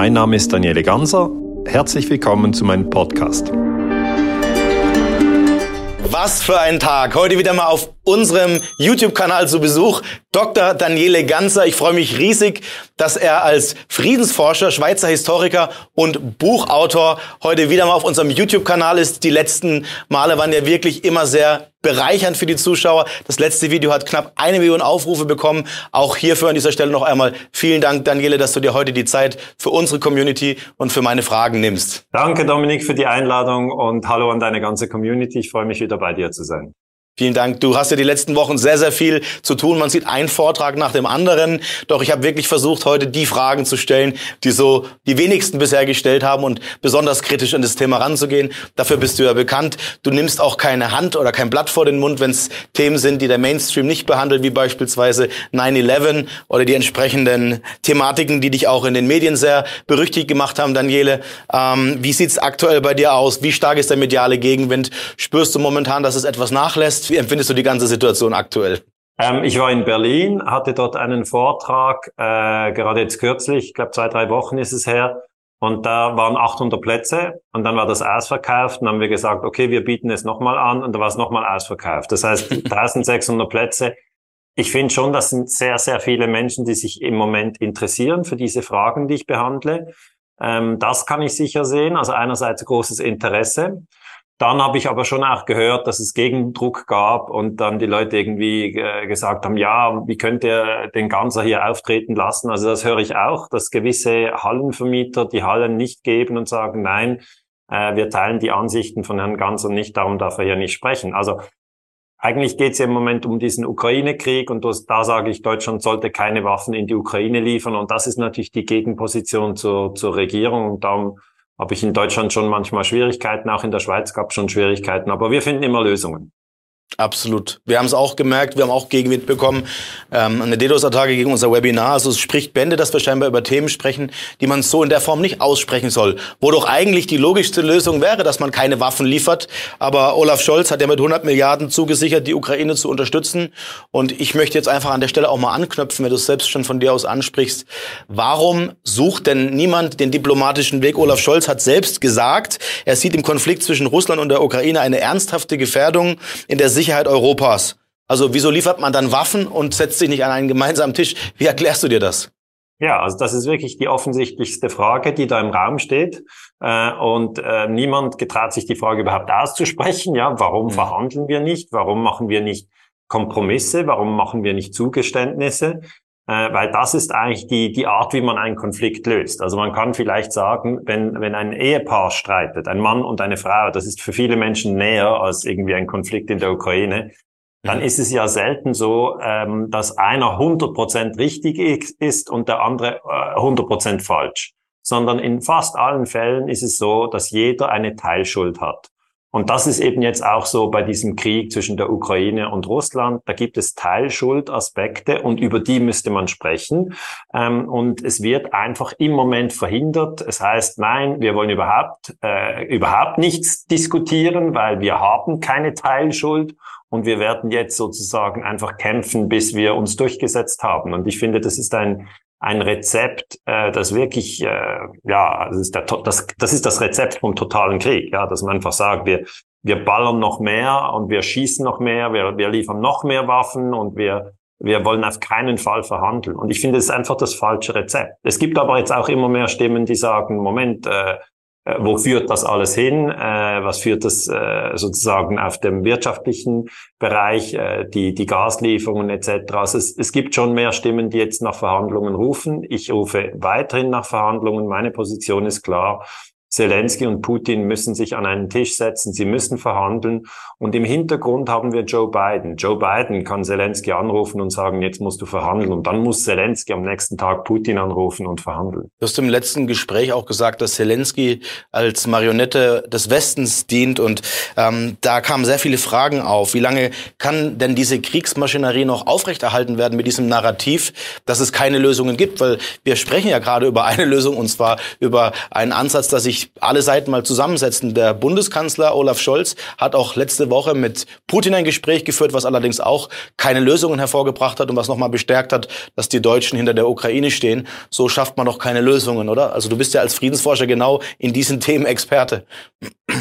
Mein Name ist Daniele Ganser. Herzlich willkommen zu meinem Podcast. Was für ein Tag. Heute wieder mal auf unserem YouTube-Kanal zu Besuch. Dr. Daniele Ganser. Ich freue mich riesig, dass er als Friedensforscher, Schweizer Historiker und Buchautor heute wieder mal auf unserem YouTube-Kanal ist. Die letzten Male waren ja wirklich immer sehr bereichernd für die Zuschauer. Das letzte Video hat knapp eine Million Aufrufe bekommen. Auch hierfür an dieser Stelle noch einmal vielen Dank, Daniele, dass du dir heute die Zeit für unsere Community und für meine Fragen nimmst. Danke, Dominik, für die Einladung und hallo an deine ganze Community. Ich freue mich wieder bei dir zu sein. Vielen Dank. Du hast ja die letzten Wochen sehr, sehr viel zu tun. Man sieht einen Vortrag nach dem anderen. Doch ich habe wirklich versucht, heute die Fragen zu stellen, die so die wenigsten bisher gestellt haben und besonders kritisch an das Thema ranzugehen. Dafür bist du ja bekannt. Du nimmst auch keine Hand oder kein Blatt vor den Mund, wenn es Themen sind, die der Mainstream nicht behandelt, wie beispielsweise 9-11 oder die entsprechenden Thematiken, die dich auch in den Medien sehr berüchtigt gemacht haben, Daniele. Ähm, wie sieht's aktuell bei dir aus? Wie stark ist der mediale Gegenwind? Spürst du momentan, dass es etwas nachlässt? Wie empfindest du die ganze Situation aktuell? Ähm, ich war in Berlin, hatte dort einen Vortrag, äh, gerade jetzt kürzlich, ich glaube zwei, drei Wochen ist es her, und da waren 800 Plätze und dann war das ausverkauft und dann haben wir gesagt, okay, wir bieten es nochmal an und da war es nochmal ausverkauft. Das heißt 1600 Plätze. Ich finde schon, das sind sehr, sehr viele Menschen, die sich im Moment interessieren für diese Fragen, die ich behandle. Ähm, das kann ich sicher sehen. Also einerseits großes Interesse. Dann habe ich aber schon auch gehört, dass es Gegendruck gab und dann die Leute irgendwie äh, gesagt haben, ja, wie könnt ihr den Ganzer hier auftreten lassen? Also das höre ich auch, dass gewisse Hallenvermieter die Hallen nicht geben und sagen, nein, äh, wir teilen die Ansichten von Herrn Ganser nicht, darum darf er hier nicht sprechen. Also eigentlich geht es im Moment um diesen Ukraine-Krieg und das, da sage ich, Deutschland sollte keine Waffen in die Ukraine liefern und das ist natürlich die Gegenposition zur, zur Regierung und darum habe ich in Deutschland schon manchmal Schwierigkeiten, auch in der Schweiz gab es schon Schwierigkeiten, aber wir finden immer Lösungen. Absolut. Wir haben es auch gemerkt, wir haben auch Gegenwind bekommen. Ähm, eine DDoS-Attacke gegen unser Webinar. Also es spricht Bände, dass wir scheinbar über Themen sprechen, die man so in der Form nicht aussprechen soll. Wo doch eigentlich die logischste Lösung wäre, dass man keine Waffen liefert. Aber Olaf Scholz hat ja mit 100 Milliarden zugesichert, die Ukraine zu unterstützen. Und ich möchte jetzt einfach an der Stelle auch mal anknüpfen, wenn du es selbst schon von dir aus ansprichst. Warum sucht denn niemand den diplomatischen Weg? Olaf Scholz hat selbst gesagt, er sieht im Konflikt zwischen Russland und der Ukraine eine ernsthafte Gefährdung in der Sicherheit Europas. Also wieso liefert man dann Waffen und setzt sich nicht an einen gemeinsamen Tisch? Wie erklärst du dir das? Ja, also das ist wirklich die offensichtlichste Frage, die da im Raum steht. Äh, und äh, niemand getraut sich die Frage überhaupt auszusprechen. Ja, warum mhm. verhandeln wir nicht? Warum machen wir nicht Kompromisse? Warum machen wir nicht Zugeständnisse? Äh, weil das ist eigentlich die, die Art, wie man einen Konflikt löst. Also man kann vielleicht sagen, wenn, wenn ein Ehepaar streitet, ein Mann und eine Frau, das ist für viele Menschen näher als irgendwie ein Konflikt in der Ukraine, dann mhm. ist es ja selten so, ähm, dass einer 100% richtig ist und der andere äh, 100% falsch, sondern in fast allen Fällen ist es so, dass jeder eine Teilschuld hat. Und das ist eben jetzt auch so bei diesem Krieg zwischen der Ukraine und Russland. Da gibt es Teilschuldaspekte und über die müsste man sprechen. Ähm, und es wird einfach im Moment verhindert. Es heißt, nein, wir wollen überhaupt, äh, überhaupt nichts diskutieren, weil wir haben keine Teilschuld. Und wir werden jetzt sozusagen einfach kämpfen, bis wir uns durchgesetzt haben. Und ich finde, das ist ein ein Rezept, äh, das wirklich, äh, ja, das ist, der, das, das ist das Rezept vom totalen Krieg, ja, dass man einfach sagt, wir, wir ballern noch mehr und wir schießen noch mehr, wir, wir liefern noch mehr Waffen und wir, wir wollen auf keinen Fall verhandeln. Und ich finde, es ist einfach das falsche Rezept. Es gibt aber jetzt auch immer mehr Stimmen, die sagen, Moment, äh, wo führt das alles hin? Äh, was führt das äh, sozusagen auf dem wirtschaftlichen Bereich, äh, die, die Gaslieferungen etc. Also es, es gibt schon mehr Stimmen, die jetzt nach Verhandlungen rufen. Ich rufe weiterhin nach Verhandlungen. Meine Position ist klar. Zelensky und Putin müssen sich an einen Tisch setzen, sie müssen verhandeln. Und im Hintergrund haben wir Joe Biden. Joe Biden kann Zelensky anrufen und sagen, jetzt musst du verhandeln. Und dann muss Zelensky am nächsten Tag Putin anrufen und verhandeln. Du hast im letzten Gespräch auch gesagt, dass Zelensky als Marionette des Westens dient. Und ähm, da kamen sehr viele Fragen auf. Wie lange kann denn diese Kriegsmaschinerie noch aufrechterhalten werden mit diesem Narrativ, dass es keine Lösungen gibt? Weil wir sprechen ja gerade über eine Lösung, und zwar über einen Ansatz, dass sich sich alle Seiten mal zusammensetzen. Der Bundeskanzler Olaf Scholz hat auch letzte Woche mit Putin ein Gespräch geführt, was allerdings auch keine Lösungen hervorgebracht hat und was nochmal bestärkt hat, dass die Deutschen hinter der Ukraine stehen. So schafft man doch keine Lösungen, oder? Also du bist ja als Friedensforscher genau in diesen Themen Experte.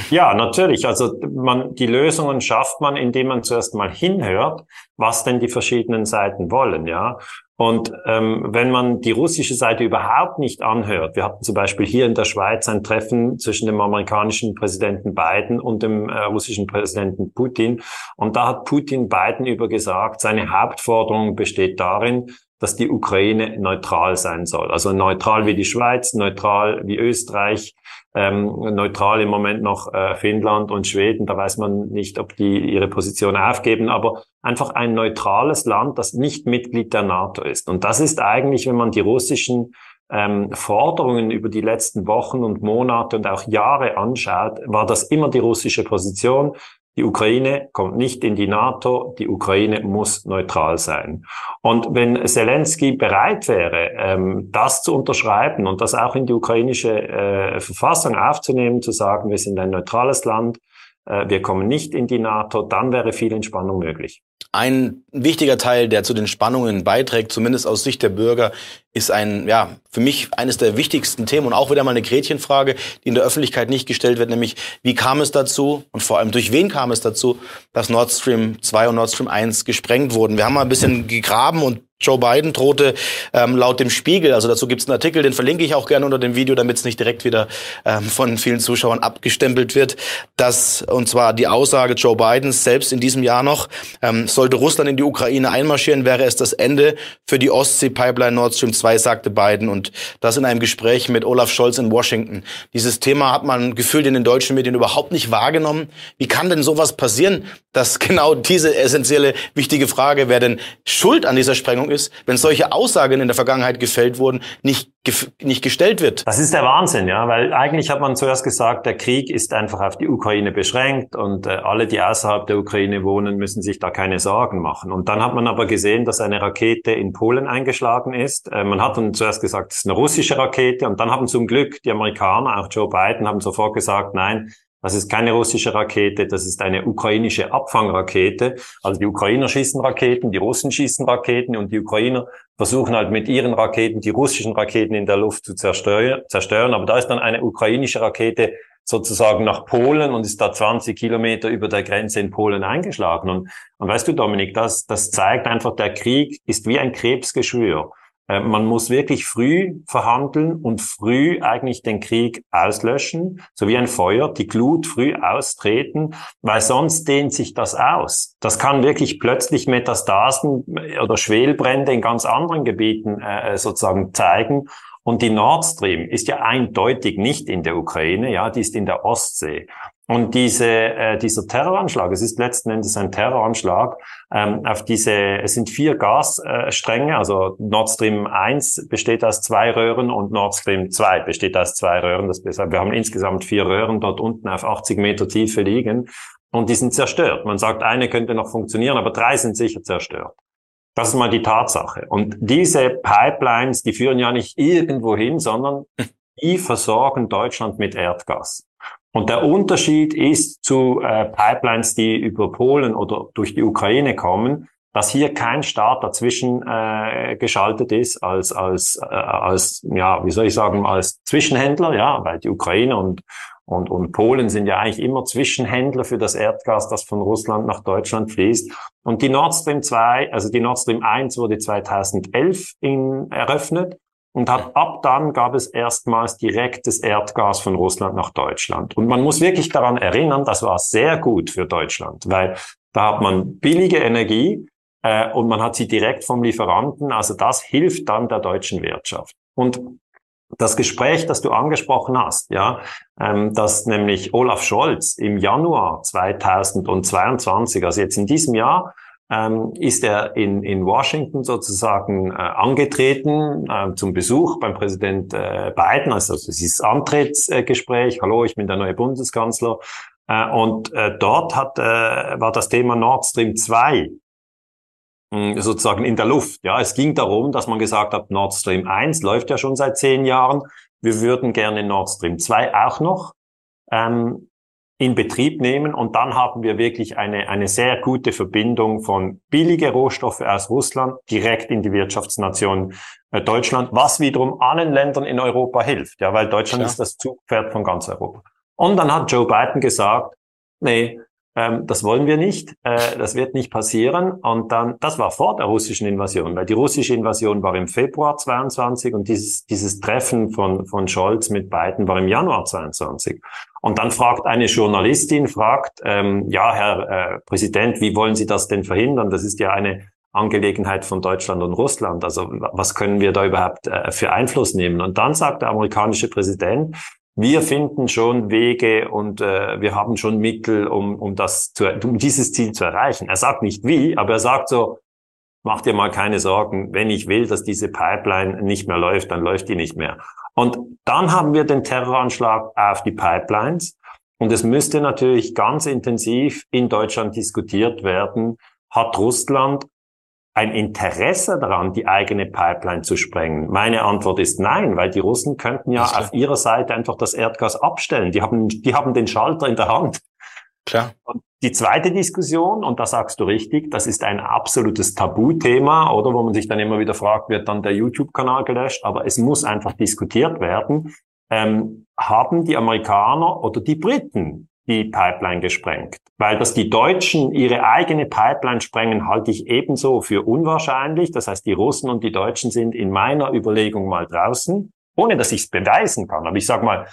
Ja, natürlich. Also man, die Lösungen schafft man, indem man zuerst mal hinhört, was denn die verschiedenen Seiten wollen, ja. Und ähm, wenn man die russische Seite überhaupt nicht anhört, wir hatten zum Beispiel hier in der Schweiz ein Treffen zwischen dem amerikanischen Präsidenten Biden und dem äh, russischen Präsidenten Putin. Und da hat Putin Biden über gesagt, seine Hauptforderung besteht darin, dass die Ukraine neutral sein soll. Also neutral wie die Schweiz, neutral wie Österreich, ähm, neutral im Moment noch äh, Finnland und Schweden. Da weiß man nicht, ob die ihre Position aufgeben, aber einfach ein neutrales Land, das nicht Mitglied der NATO ist. Und das ist eigentlich, wenn man die russischen ähm, Forderungen über die letzten Wochen und Monate und auch Jahre anschaut, war das immer die russische Position. Die Ukraine kommt nicht in die NATO, die Ukraine muss neutral sein. Und wenn Zelensky bereit wäre, ähm, das zu unterschreiben und das auch in die ukrainische äh, Verfassung aufzunehmen, zu sagen, wir sind ein neutrales Land, äh, wir kommen nicht in die NATO, dann wäre viel Entspannung möglich. Ein wichtiger Teil, der zu den Spannungen beiträgt, zumindest aus Sicht der Bürger, ist ein, ja, für mich eines der wichtigsten Themen und auch wieder mal eine Gretchenfrage, die in der Öffentlichkeit nicht gestellt wird, nämlich wie kam es dazu und vor allem durch wen kam es dazu, dass Nord Stream 2 und Nord Stream 1 gesprengt wurden. Wir haben mal ein bisschen gegraben und Joe Biden drohte ähm, laut dem Spiegel, also dazu gibt es einen Artikel, den verlinke ich auch gerne unter dem Video, damit es nicht direkt wieder ähm, von vielen Zuschauern abgestempelt wird, dass, und zwar die Aussage Joe Bidens selbst in diesem Jahr noch, ähm, sollte Russland in die Ukraine einmarschieren, wäre es das Ende für die Ostsee-Pipeline Nord Stream 2, sagte Biden und das in einem Gespräch mit Olaf Scholz in Washington. Dieses Thema hat man gefühlt in den deutschen Medien überhaupt nicht wahrgenommen. Wie kann denn sowas passieren, dass genau diese essentielle, wichtige Frage, wer denn schuld an dieser Sprengung Meinung ist, wenn solche Aussagen in der Vergangenheit gefällt wurden, nicht, nicht gestellt wird. Das ist der Wahnsinn, ja, weil eigentlich hat man zuerst gesagt, der Krieg ist einfach auf die Ukraine beschränkt und äh, alle, die außerhalb der Ukraine wohnen, müssen sich da keine Sorgen machen. Und dann hat man aber gesehen, dass eine Rakete in Polen eingeschlagen ist. Äh, man hat dann zuerst gesagt, es ist eine russische Rakete und dann haben zum Glück die Amerikaner, auch Joe Biden, haben sofort gesagt, nein, das ist keine russische Rakete, das ist eine ukrainische Abfangrakete. Also die Ukrainer schießen Raketen, die Russen schießen Raketen und die Ukrainer versuchen halt mit ihren Raketen die russischen Raketen in der Luft zu zerstören. Aber da ist dann eine ukrainische Rakete sozusagen nach Polen und ist da 20 Kilometer über der Grenze in Polen eingeschlagen. Und, und weißt du, Dominik, das, das zeigt einfach, der Krieg ist wie ein Krebsgeschwür. Äh, man muss wirklich früh verhandeln und früh eigentlich den Krieg auslöschen, so wie ein Feuer, die Glut früh austreten, weil sonst dehnt sich das aus. Das kann wirklich plötzlich Metastasen oder Schwelbrände in ganz anderen Gebieten äh, sozusagen zeigen. Und die Nord Stream ist ja eindeutig nicht in der Ukraine, ja, die ist in der Ostsee. Und diese, äh, dieser Terroranschlag, es ist letzten Endes ein Terroranschlag ähm, auf diese, es sind vier Gasstränge, äh, also Nord Stream 1 besteht aus zwei Röhren und Nord Stream 2 besteht aus zwei Röhren. Das heißt, wir haben insgesamt vier Röhren dort unten auf 80 Meter Tiefe liegen und die sind zerstört. Man sagt, eine könnte noch funktionieren, aber drei sind sicher zerstört. Das ist mal die Tatsache. Und diese Pipelines, die führen ja nicht irgendwo hin, sondern die versorgen Deutschland mit Erdgas. Und der Unterschied ist zu äh, Pipelines, die über Polen oder durch die Ukraine kommen, dass hier kein Staat dazwischen äh, geschaltet ist als als äh, als ja wie soll ich sagen als Zwischenhändler ja weil die Ukraine und und und Polen sind ja eigentlich immer Zwischenhändler für das Erdgas das von Russland nach Deutschland fließt. Und die Nord Stream 2 also die Nord Stream 1 wurde 2011 in, eröffnet und ab, ab dann gab es erstmals direktes Erdgas von Russland nach Deutschland. Und man muss wirklich daran erinnern, das war sehr gut für Deutschland, weil da hat man billige Energie äh, und man hat sie direkt vom Lieferanten. Also das hilft dann der deutschen Wirtschaft. Und das Gespräch, das du angesprochen hast, ja, ähm, dass nämlich Olaf Scholz im Januar 2022, also jetzt in diesem Jahr, ähm, ist er in, in Washington sozusagen äh, angetreten äh, zum Besuch beim Präsident äh, Biden, also dieses Antrittsgespräch. Hallo, ich bin der neue Bundeskanzler. Äh, und äh, dort hat, äh, war das Thema Nord Stream 2 hm, sozusagen in der Luft. Ja, es ging darum, dass man gesagt hat, Nord Stream 1 läuft ja schon seit zehn Jahren. wir würden gerne Nord Stream 2 auch noch ähm, in Betrieb nehmen und dann haben wir wirklich eine, eine sehr gute Verbindung von billige Rohstoffe aus Russland direkt in die Wirtschaftsnation äh, Deutschland, was wiederum allen Ländern in Europa hilft, ja, weil Deutschland Klar. ist das Zugpferd von ganz Europa. Und dann hat Joe Biden gesagt, nee, ähm, das wollen wir nicht, äh, das wird nicht passieren. Und dann, das war vor der russischen Invasion, weil die russische Invasion war im Februar 22 und dieses, dieses Treffen von, von Scholz mit Biden war im Januar 22. Und dann fragt eine Journalistin, fragt, ähm, ja, Herr äh, Präsident, wie wollen Sie das denn verhindern? Das ist ja eine Angelegenheit von Deutschland und Russland. Also was können wir da überhaupt äh, für Einfluss nehmen? Und dann sagt der amerikanische Präsident, wir finden schon Wege und äh, wir haben schon Mittel, um, um, das zu, um dieses Ziel zu erreichen. Er sagt nicht wie, aber er sagt so, mach dir mal keine Sorgen, wenn ich will, dass diese Pipeline nicht mehr läuft, dann läuft die nicht mehr. Und dann haben wir den Terroranschlag auf die Pipelines. Und es müsste natürlich ganz intensiv in Deutschland diskutiert werden, hat Russland ein Interesse daran, die eigene Pipeline zu sprengen? Meine Antwort ist nein, weil die Russen könnten ja auf ihrer Seite einfach das Erdgas abstellen. Die haben, die haben den Schalter in der Hand. Klar. Und die zweite Diskussion, und da sagst du richtig, das ist ein absolutes Tabuthema, oder wo man sich dann immer wieder fragt, wird dann der YouTube-Kanal gelöscht? Aber es muss einfach diskutiert werden. Ähm, haben die Amerikaner oder die Briten die Pipeline gesprengt. Weil dass die Deutschen ihre eigene Pipeline sprengen, halte ich ebenso für unwahrscheinlich. Das heißt, die Russen und die Deutschen sind in meiner Überlegung mal draußen, ohne dass ich es beweisen kann. Aber ich sage mal,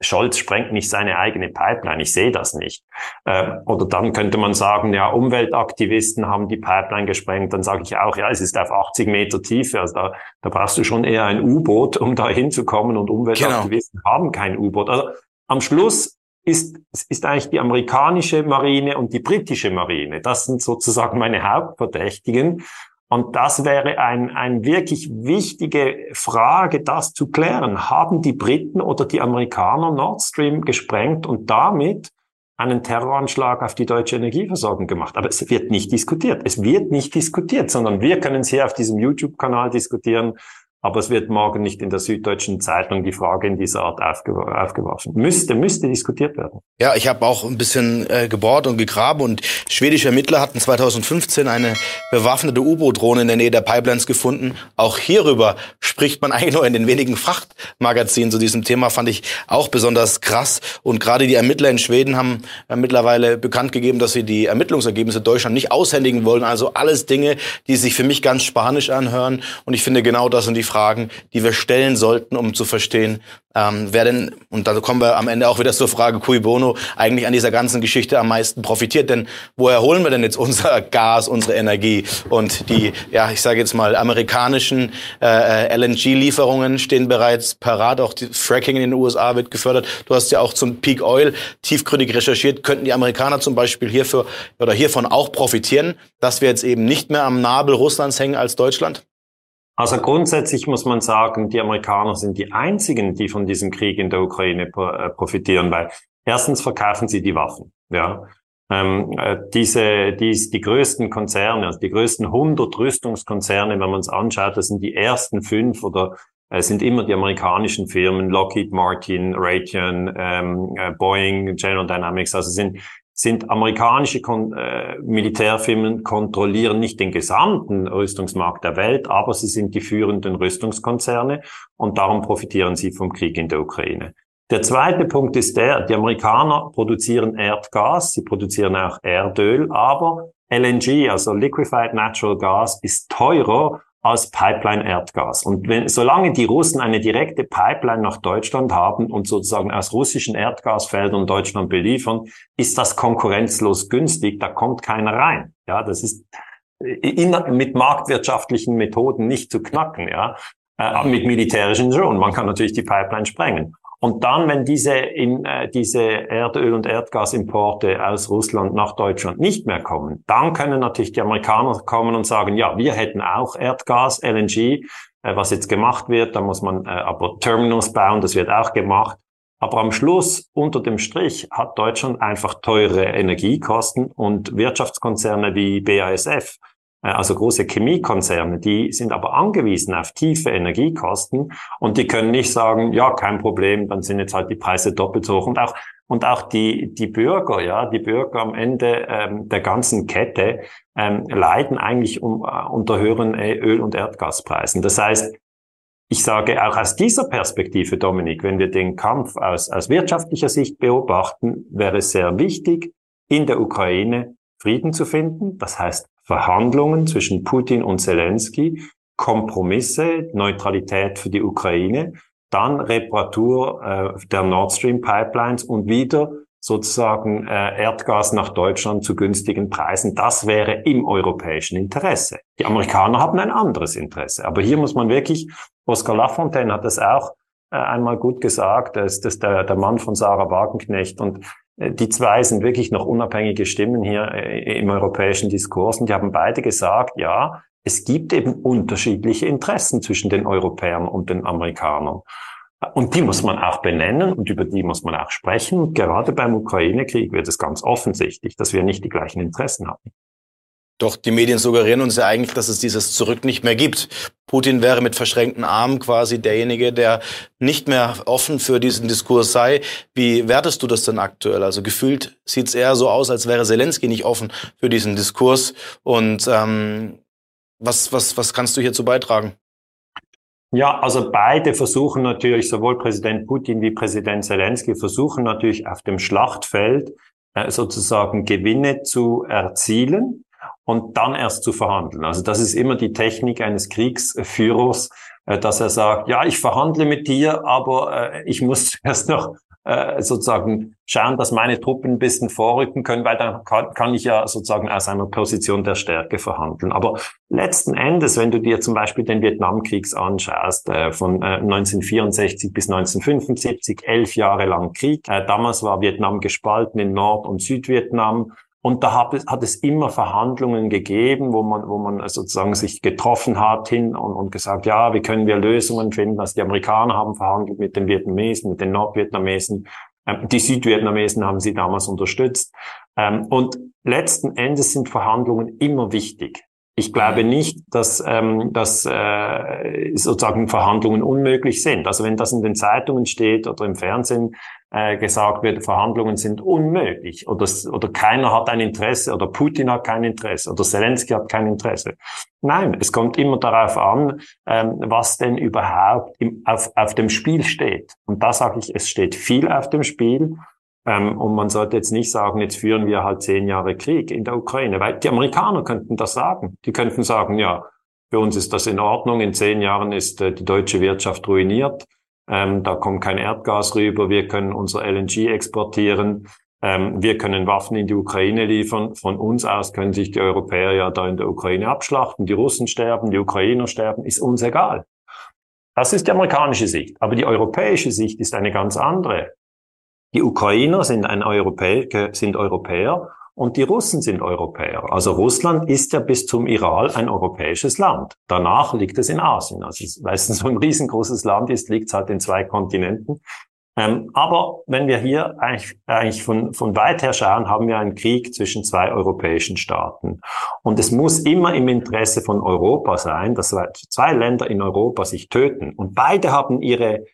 Scholz sprengt nicht seine eigene Pipeline. Ich sehe das nicht. Ähm, oder dann könnte man sagen, ja, Umweltaktivisten haben die Pipeline gesprengt. Dann sage ich auch, ja, es ist auf 80 Meter Tiefe. Also da, da brauchst du schon eher ein U-Boot, um da hinzukommen. Und Umweltaktivisten genau. haben kein U-Boot. Also am Schluss ist, ist eigentlich die amerikanische Marine und die britische Marine. Das sind sozusagen meine Hauptverdächtigen. Und das wäre ein, ein wirklich wichtige Frage, das zu klären. Haben die Briten oder die Amerikaner Nord Stream gesprengt und damit einen Terroranschlag auf die deutsche Energieversorgung gemacht? Aber es wird nicht diskutiert. Es wird nicht diskutiert, sondern wir können es hier auf diesem YouTube-Kanal diskutieren aber es wird morgen nicht in der Süddeutschen Zeitung die Frage in dieser Art aufgeworfen. Müsste, müsste diskutiert werden. Ja, ich habe auch ein bisschen äh, gebohrt und gegraben und schwedische Ermittler hatten 2015 eine bewaffnete U-Boot-Drohne in der Nähe der Pipelines gefunden. Auch hierüber spricht man eigentlich nur in den wenigen Frachtmagazinen zu diesem Thema, fand ich auch besonders krass. Und gerade die Ermittler in Schweden haben äh, mittlerweile bekannt gegeben, dass sie die Ermittlungsergebnisse Deutschland nicht aushändigen wollen. Also alles Dinge, die sich für mich ganz spanisch anhören. Und ich finde genau das sind die Fragen, die wir stellen sollten, um zu verstehen, ähm, wer denn, und da kommen wir am Ende auch wieder zur Frage, cui bono, eigentlich an dieser ganzen Geschichte am meisten profitiert. Denn woher holen wir denn jetzt unser Gas, unsere Energie? Und die, ja, ich sage jetzt mal, amerikanischen äh, LNG-Lieferungen stehen bereits parat. Auch die Fracking in den USA wird gefördert. Du hast ja auch zum Peak Oil tiefgründig recherchiert. Könnten die Amerikaner zum Beispiel hierfür oder hiervon auch profitieren, dass wir jetzt eben nicht mehr am Nabel Russlands hängen als Deutschland? Also grundsätzlich muss man sagen, die Amerikaner sind die einzigen, die von diesem Krieg in der Ukraine äh, profitieren, weil erstens verkaufen sie die Waffen. Ja, ähm, äh, diese, die, die größten Konzerne, also die größten 100 Rüstungskonzerne, wenn man es anschaut, das sind die ersten fünf oder äh, sind immer die amerikanischen Firmen, Lockheed Martin, Raytheon, ähm, äh, Boeing, General Dynamics, also sind sind amerikanische Kon äh, Militärfirmen kontrollieren nicht den gesamten Rüstungsmarkt der Welt, aber sie sind die führenden Rüstungskonzerne und darum profitieren sie vom Krieg in der Ukraine. Der zweite Punkt ist der, die Amerikaner produzieren Erdgas, sie produzieren auch Erdöl, aber LNG, also Liquefied Natural Gas, ist teurer als Pipeline-Erdgas. Und wenn, solange die Russen eine direkte Pipeline nach Deutschland haben und sozusagen aus russischen Erdgasfeldern Deutschland beliefern, ist das konkurrenzlos günstig. Da kommt keiner rein. Ja, das ist in, mit marktwirtschaftlichen Methoden nicht zu knacken. Ja, äh, mit militärischen schon. Man kann natürlich die Pipeline sprengen. Und dann, wenn diese, in, äh, diese Erdöl- und Erdgasimporte aus Russland nach Deutschland nicht mehr kommen, dann können natürlich die Amerikaner kommen und sagen, ja, wir hätten auch Erdgas, LNG, äh, was jetzt gemacht wird. Da muss man äh, aber Terminals bauen, das wird auch gemacht. Aber am Schluss, unter dem Strich, hat Deutschland einfach teure Energiekosten und Wirtschaftskonzerne wie BASF also große Chemiekonzerne, die sind aber angewiesen auf tiefe Energiekosten und die können nicht sagen, ja, kein Problem, dann sind jetzt halt die Preise doppelt so hoch und auch und auch die die Bürger, ja, die Bürger am Ende ähm, der ganzen Kette ähm, leiden eigentlich um, uh, unter höheren Öl- und Erdgaspreisen. Das heißt, ich sage auch aus dieser Perspektive, Dominik, wenn wir den Kampf aus, aus wirtschaftlicher Sicht beobachten, wäre es sehr wichtig, in der Ukraine Frieden zu finden. Das heißt, Verhandlungen zwischen Putin und Zelensky, Kompromisse, Neutralität für die Ukraine, dann Reparatur äh, der Nord Stream Pipelines und wieder sozusagen äh, Erdgas nach Deutschland zu günstigen Preisen. Das wäre im europäischen Interesse. Die Amerikaner haben ein anderes Interesse. Aber hier muss man wirklich, Oscar Lafontaine hat das auch äh, einmal gut gesagt, das ist der, der Mann von Sarah Wagenknecht. Und die zwei sind wirklich noch unabhängige Stimmen hier äh, im europäischen Diskurs und die haben beide gesagt, ja, es gibt eben unterschiedliche Interessen zwischen den Europäern und den Amerikanern. Und die muss man auch benennen und über die muss man auch sprechen. gerade beim Ukraine-Krieg wird es ganz offensichtlich, dass wir nicht die gleichen Interessen haben. Doch die Medien suggerieren uns ja eigentlich, dass es dieses Zurück nicht mehr gibt. Putin wäre mit verschränkten Armen quasi derjenige, der nicht mehr offen für diesen Diskurs sei. Wie wertest du das denn aktuell? Also gefühlt sieht es eher so aus, als wäre Zelensky nicht offen für diesen Diskurs. Und ähm, was, was, was kannst du hierzu beitragen? Ja, also beide versuchen natürlich, sowohl Präsident Putin wie Präsident Zelensky versuchen natürlich auf dem Schlachtfeld äh, sozusagen Gewinne zu erzielen und dann erst zu verhandeln. Also das ist immer die Technik eines Kriegsführers, äh, dass er sagt, ja, ich verhandle mit dir, aber äh, ich muss erst noch äh, sozusagen schauen, dass meine Truppen ein bisschen vorrücken können, weil dann kann, ich ja sozusagen aus einer Position der Stärke verhandeln. Aber letzten Endes, wenn du dir zum Beispiel den Vietnamkriegs anschaust, von äh, 1964 bis 1975, elf Jahre lang Krieg. Damals war Vietnam gespalten in Nord- und Südvietnam. Und da hat es, hat es immer Verhandlungen gegeben, wo man, wo man sozusagen sich getroffen hat hin und, und gesagt, ja, wie können wir Lösungen finden? Also die Amerikaner haben verhandelt mit den Vietnamesen, mit den Nordvietnamesen. Ähm, die Südvietnamesen haben sie damals unterstützt. Ähm, und letzten Endes sind Verhandlungen immer wichtig. Ich glaube nicht, dass, ähm, dass äh, sozusagen Verhandlungen unmöglich sind. Also wenn das in den Zeitungen steht oder im Fernsehen äh, gesagt wird, Verhandlungen sind unmöglich oder, oder keiner hat ein Interesse oder Putin hat kein Interesse oder Zelensky hat kein Interesse. Nein, es kommt immer darauf an, ähm, was denn überhaupt im, auf, auf dem Spiel steht. Und da sage ich, es steht viel auf dem Spiel. Ähm, und man sollte jetzt nicht sagen, jetzt führen wir halt zehn Jahre Krieg in der Ukraine, weil die Amerikaner könnten das sagen. Die könnten sagen, ja, für uns ist das in Ordnung, in zehn Jahren ist äh, die deutsche Wirtschaft ruiniert, ähm, da kommt kein Erdgas rüber, wir können unser LNG exportieren, ähm, wir können Waffen in die Ukraine liefern. Von uns aus können sich die Europäer ja da in der Ukraine abschlachten, die Russen sterben, die Ukrainer sterben, ist uns egal. Das ist die amerikanische Sicht. Aber die europäische Sicht ist eine ganz andere. Die Ukrainer sind, ein Europäer, sind Europäer und die Russen sind Europäer. Also Russland ist ja bis zum Iral ein europäisches Land. Danach liegt es in Asien. Also weil es so ein riesengroßes Land ist, liegt es halt in zwei Kontinenten. Ähm, aber wenn wir hier eigentlich, eigentlich von, von weit her schauen, haben wir einen Krieg zwischen zwei europäischen Staaten. Und es muss immer im Interesse von Europa sein, dass zwei Länder in Europa sich töten. Und beide haben ihre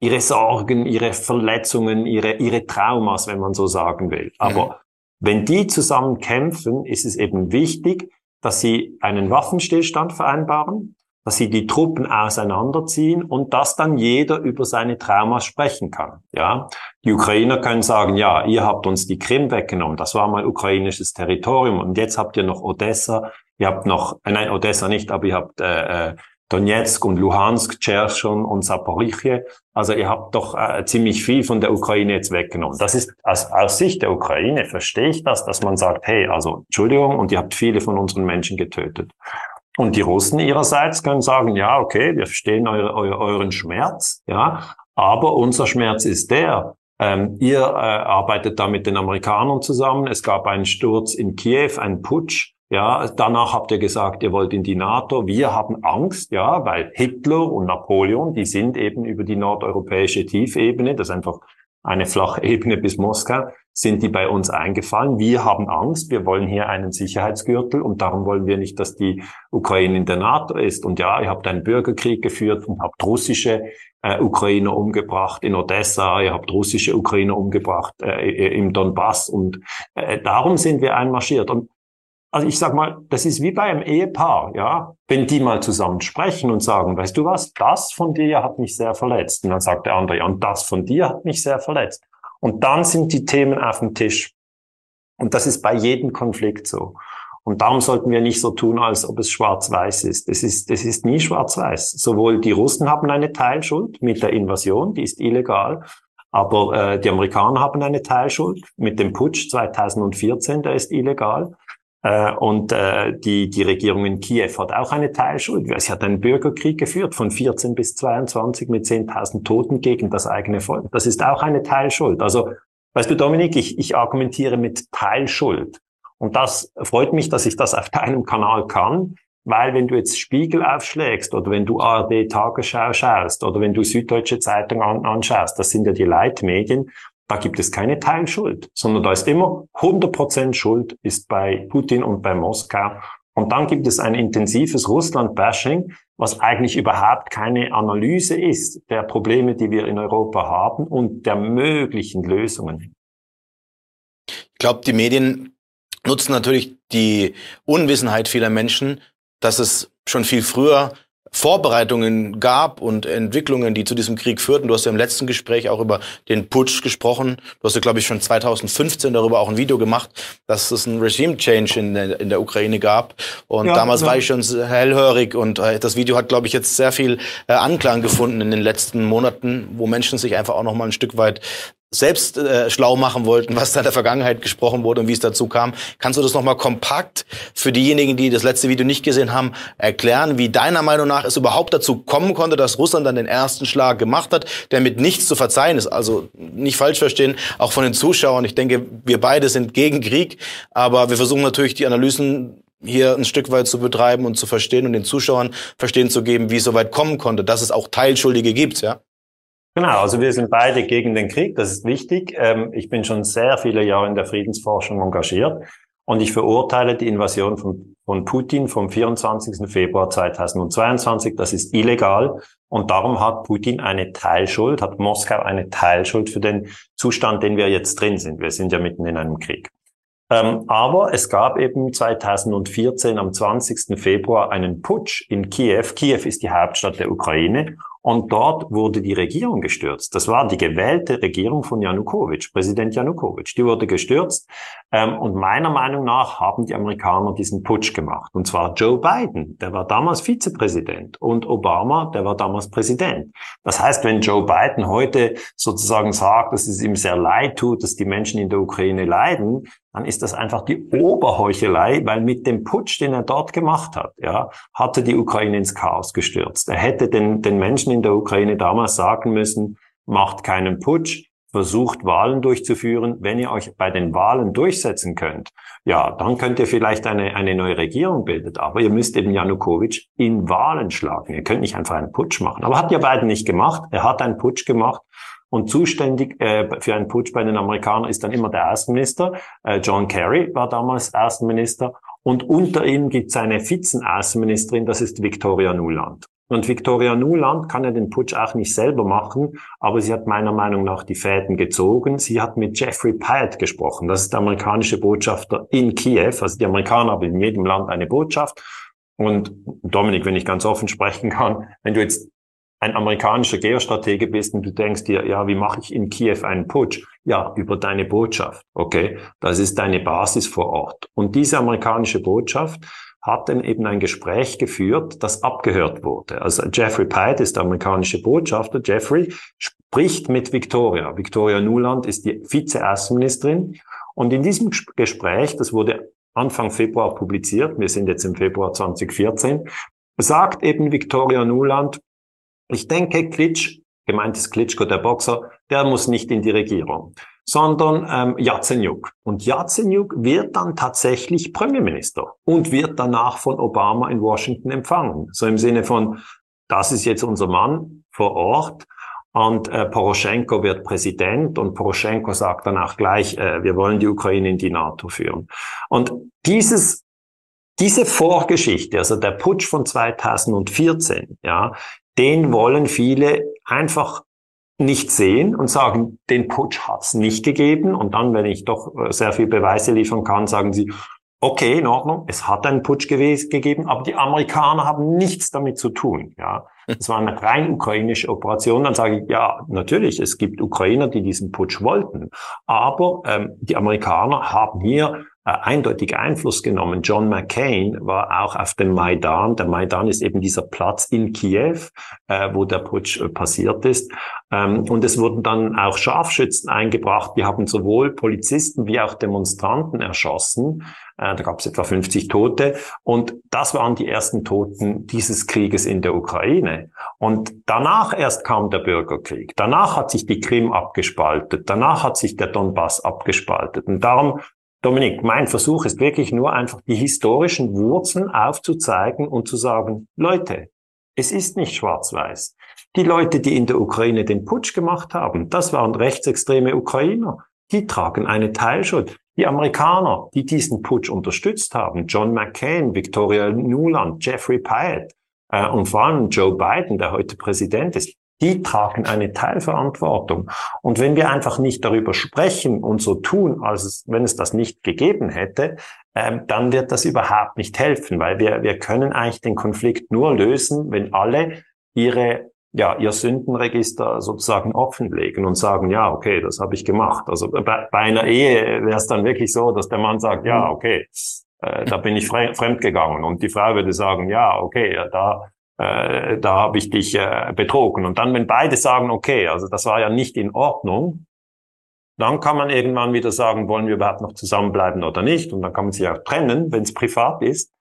ihre Sorgen, ihre Verletzungen, ihre, ihre Traumas, wenn man so sagen will. Aber mhm. wenn die zusammen kämpfen, ist es eben wichtig, dass sie einen Waffenstillstand vereinbaren, dass sie die Truppen auseinanderziehen und dass dann jeder über seine Traumas sprechen kann. Ja, die Ukrainer können sagen, ja, ihr habt uns die Krim weggenommen, das war mal ukrainisches Territorium und jetzt habt ihr noch Odessa, ihr habt noch, äh, nein, Odessa nicht, aber ihr habt äh, äh Donetsk und Luhansk, Cherson und Saporiche. Also ihr habt doch äh, ziemlich viel von der Ukraine jetzt weggenommen. Das ist aus, aus Sicht der Ukraine verstehe ich das, dass man sagt, hey, also Entschuldigung, und ihr habt viele von unseren Menschen getötet. Und die Russen ihrerseits können sagen, ja, okay, wir verstehen eure, eure, euren Schmerz, ja, aber unser Schmerz ist der, ähm, ihr äh, arbeitet da mit den Amerikanern zusammen. Es gab einen Sturz in Kiew, einen Putsch. Ja, danach habt ihr gesagt, ihr wollt in die NATO. Wir haben Angst, ja, weil Hitler und Napoleon, die sind eben über die nordeuropäische Tiefebene, das ist einfach eine flache Ebene bis Moskau, sind die bei uns eingefallen. Wir haben Angst, wir wollen hier einen Sicherheitsgürtel und darum wollen wir nicht, dass die Ukraine in der NATO ist. Und ja, ihr habt einen Bürgerkrieg geführt und habt russische äh, Ukrainer umgebracht in Odessa, ihr habt russische Ukrainer umgebracht äh, im Donbass und äh, darum sind wir einmarschiert. Und also ich sag mal, das ist wie bei einem Ehepaar, ja. Wenn die mal zusammen sprechen und sagen, weißt du was, das von dir hat mich sehr verletzt. Und dann sagt der andere, ja, und das von dir hat mich sehr verletzt. Und dann sind die Themen auf dem Tisch. Und das ist bei jedem Konflikt so. Und darum sollten wir nicht so tun, als ob es schwarz-weiß ist. Es ist, es ist nie schwarz-weiß. Sowohl die Russen haben eine Teilschuld mit der Invasion, die ist illegal, aber äh, die Amerikaner haben eine Teilschuld mit dem Putsch 2014, der ist illegal. Äh, und äh, die, die Regierung in Kiew hat auch eine Teilschuld. Sie hat einen Bürgerkrieg geführt von 14 bis 22 mit 10.000 Toten gegen das eigene Volk. Das ist auch eine Teilschuld. Also, weißt du, Dominik, ich, ich argumentiere mit Teilschuld. Und das freut mich, dass ich das auf deinem Kanal kann, weil wenn du jetzt Spiegel aufschlägst oder wenn du ARD Tagesschau schaust oder wenn du Süddeutsche Zeitung an, anschaust, das sind ja die Leitmedien, da gibt es keine Teilschuld, sondern da ist immer 100% Schuld ist bei Putin und bei Moskau. Und dann gibt es ein intensives Russland-Bashing, was eigentlich überhaupt keine Analyse ist der Probleme, die wir in Europa haben und der möglichen Lösungen. Ich glaube, die Medien nutzen natürlich die Unwissenheit vieler Menschen, dass es schon viel früher Vorbereitungen gab und Entwicklungen, die zu diesem Krieg führten. Du hast ja im letzten Gespräch auch über den Putsch gesprochen. Du hast ja, glaube ich, schon 2015 darüber auch ein Video gemacht, dass es einen Regime-Change in, der, in der Ukraine gab. Und ja, damals ja. war ich schon hellhörig und äh, das Video hat, glaube ich, jetzt sehr viel äh, Anklang gefunden in den letzten Monaten, wo Menschen sich einfach auch noch mal ein Stück weit selbst äh, schlau machen wollten, was da in der Vergangenheit gesprochen wurde und wie es dazu kam. Kannst du das nochmal kompakt für diejenigen, die das letzte Video nicht gesehen haben, erklären, wie deiner Meinung nach es überhaupt dazu kommen konnte, dass Russland dann den ersten Schlag gemacht hat, der mit nichts zu verzeihen ist? Also nicht falsch verstehen, auch von den Zuschauern. Ich denke, wir beide sind gegen Krieg, aber wir versuchen natürlich die Analysen hier ein Stück weit zu betreiben und zu verstehen und den Zuschauern verstehen zu geben, wie es so weit kommen konnte, dass es auch Teilschuldige gibt, ja? Genau, also wir sind beide gegen den Krieg, das ist wichtig. Ähm, ich bin schon sehr viele Jahre in der Friedensforschung engagiert und ich verurteile die Invasion von, von Putin vom 24. Februar 2022. Das ist illegal und darum hat Putin eine Teilschuld, hat Moskau eine Teilschuld für den Zustand, den wir jetzt drin sind. Wir sind ja mitten in einem Krieg. Ähm, aber es gab eben 2014 am 20. Februar einen Putsch in Kiew. Kiew ist die Hauptstadt der Ukraine und dort wurde die Regierung gestürzt. Das war die gewählte Regierung von Janukowitsch, Präsident Janukowitsch. Die wurde gestürzt. Ähm, und meiner Meinung nach haben die Amerikaner diesen Putsch gemacht. Und zwar Joe Biden, der war damals Vizepräsident und Obama, der war damals Präsident. Das heißt, wenn Joe Biden heute sozusagen sagt, dass es ihm sehr leid tut, dass die Menschen in der Ukraine leiden, dann ist das einfach die Oberheuchelei, weil mit dem Putsch, den er dort gemacht hat, ja, hatte die Ukraine ins Chaos gestürzt. Er hätte den, den Menschen in der Ukraine damals sagen müssen, macht keinen Putsch, versucht Wahlen durchzuführen. Wenn ihr euch bei den Wahlen durchsetzen könnt, ja, dann könnt ihr vielleicht eine, eine neue Regierung bilden. Aber ihr müsst eben Janukowitsch in Wahlen schlagen. Ihr könnt nicht einfach einen Putsch machen. Aber hat ja Biden nicht gemacht. Er hat einen Putsch gemacht. Und zuständig äh, für einen Putsch bei den Amerikanern ist dann immer der Außenminister. Äh, John Kerry war damals Außenminister. Und unter ihm gibt es eine Vizen-Außenministerin, das ist Victoria Nuland. Und Victoria Nuland kann ja den Putsch auch nicht selber machen, aber sie hat meiner Meinung nach die Fäden gezogen. Sie hat mit Jeffrey Pyatt gesprochen. Das ist der amerikanische Botschafter in Kiew. Also die Amerikaner haben in jedem Land eine Botschaft. Und Dominik, wenn ich ganz offen sprechen kann, wenn du jetzt ein amerikanischer Geostratege bist und du denkst dir, ja, wie mache ich in Kiew einen Putsch? Ja, über deine Botschaft. Okay, das ist deine Basis vor Ort. Und diese amerikanische Botschaft hat dann eben ein Gespräch geführt, das abgehört wurde. Also Jeffrey Pyatt ist der amerikanische Botschafter. Jeffrey spricht mit Victoria. Victoria Nuland ist die Vize-Außenministerin. Und in diesem Gespräch, das wurde Anfang Februar publiziert, wir sind jetzt im Februar 2014, sagt eben Victoria Nuland, ich denke, Klitsch, gemeint ist Klitschko, der Boxer, der muss nicht in die Regierung, sondern ähm, Yatsenyuk. Und Yatsenyuk wird dann tatsächlich Premierminister und wird danach von Obama in Washington empfangen. So im Sinne von, das ist jetzt unser Mann vor Ort. und äh, Poroschenko wird Präsident und Poroschenko sagt dann auch gleich, äh, wir wollen die Ukraine in die NATO führen. Und dieses diese Vorgeschichte, also der Putsch von 2014, ja, den wollen viele einfach nicht sehen und sagen, den Putsch hat es nicht gegeben. Und dann, wenn ich doch äh, sehr viel Beweise liefern kann, sagen sie, okay, in Ordnung, es hat einen Putsch gegeben, aber die Amerikaner haben nichts damit zu tun. Ja, es war eine rein ukrainische Operation. Dann sage ich, ja, natürlich, es gibt Ukrainer, die diesen Putsch wollten, aber ähm, die Amerikaner haben hier äh, eindeutig Einfluss genommen. John McCain war auch auf dem Maidan. Der Maidan ist eben dieser Platz in Kiew, äh, wo der Putsch äh, passiert ist. Ähm, und es wurden dann auch Scharfschützen eingebracht. Die haben sowohl Polizisten wie auch Demonstranten erschossen. Äh, da gab es etwa 50 Tote. Und das waren die ersten Toten dieses Krieges in der Ukraine. Und danach erst kam der Bürgerkrieg. Danach hat sich die Krim abgespaltet. Danach hat sich der Donbass abgespaltet. Und darum Dominik, mein Versuch ist wirklich nur einfach die historischen Wurzeln aufzuzeigen und zu sagen, Leute, es ist nicht schwarz-weiß. Die Leute, die in der Ukraine den Putsch gemacht haben, das waren rechtsextreme Ukrainer. Die tragen eine Teilschuld. Die Amerikaner, die diesen Putsch unterstützt haben, John McCain, Victoria Nuland, Jeffrey Pyatt äh, und vor allem Joe Biden, der heute Präsident ist, die tragen eine Teilverantwortung. Und wenn wir einfach nicht darüber sprechen und so tun, als wenn es das nicht gegeben hätte, ähm, dann wird das überhaupt nicht helfen, weil wir, wir können eigentlich den Konflikt nur lösen, wenn alle ihre ja, ihr Sündenregister sozusagen offenlegen und sagen, ja, okay, das habe ich gemacht. Also bei, bei einer Ehe wäre es dann wirklich so, dass der Mann sagt, ja, okay, äh, da bin ich fremd gegangen. Und die Frau würde sagen, ja, okay, da äh, da habe ich dich äh, betrogen. Und dann, wenn beide sagen, okay, also das war ja nicht in Ordnung, dann kann man irgendwann wieder sagen, wollen wir überhaupt noch zusammenbleiben oder nicht. Und dann kann man sich auch trennen, wenn es privat ist.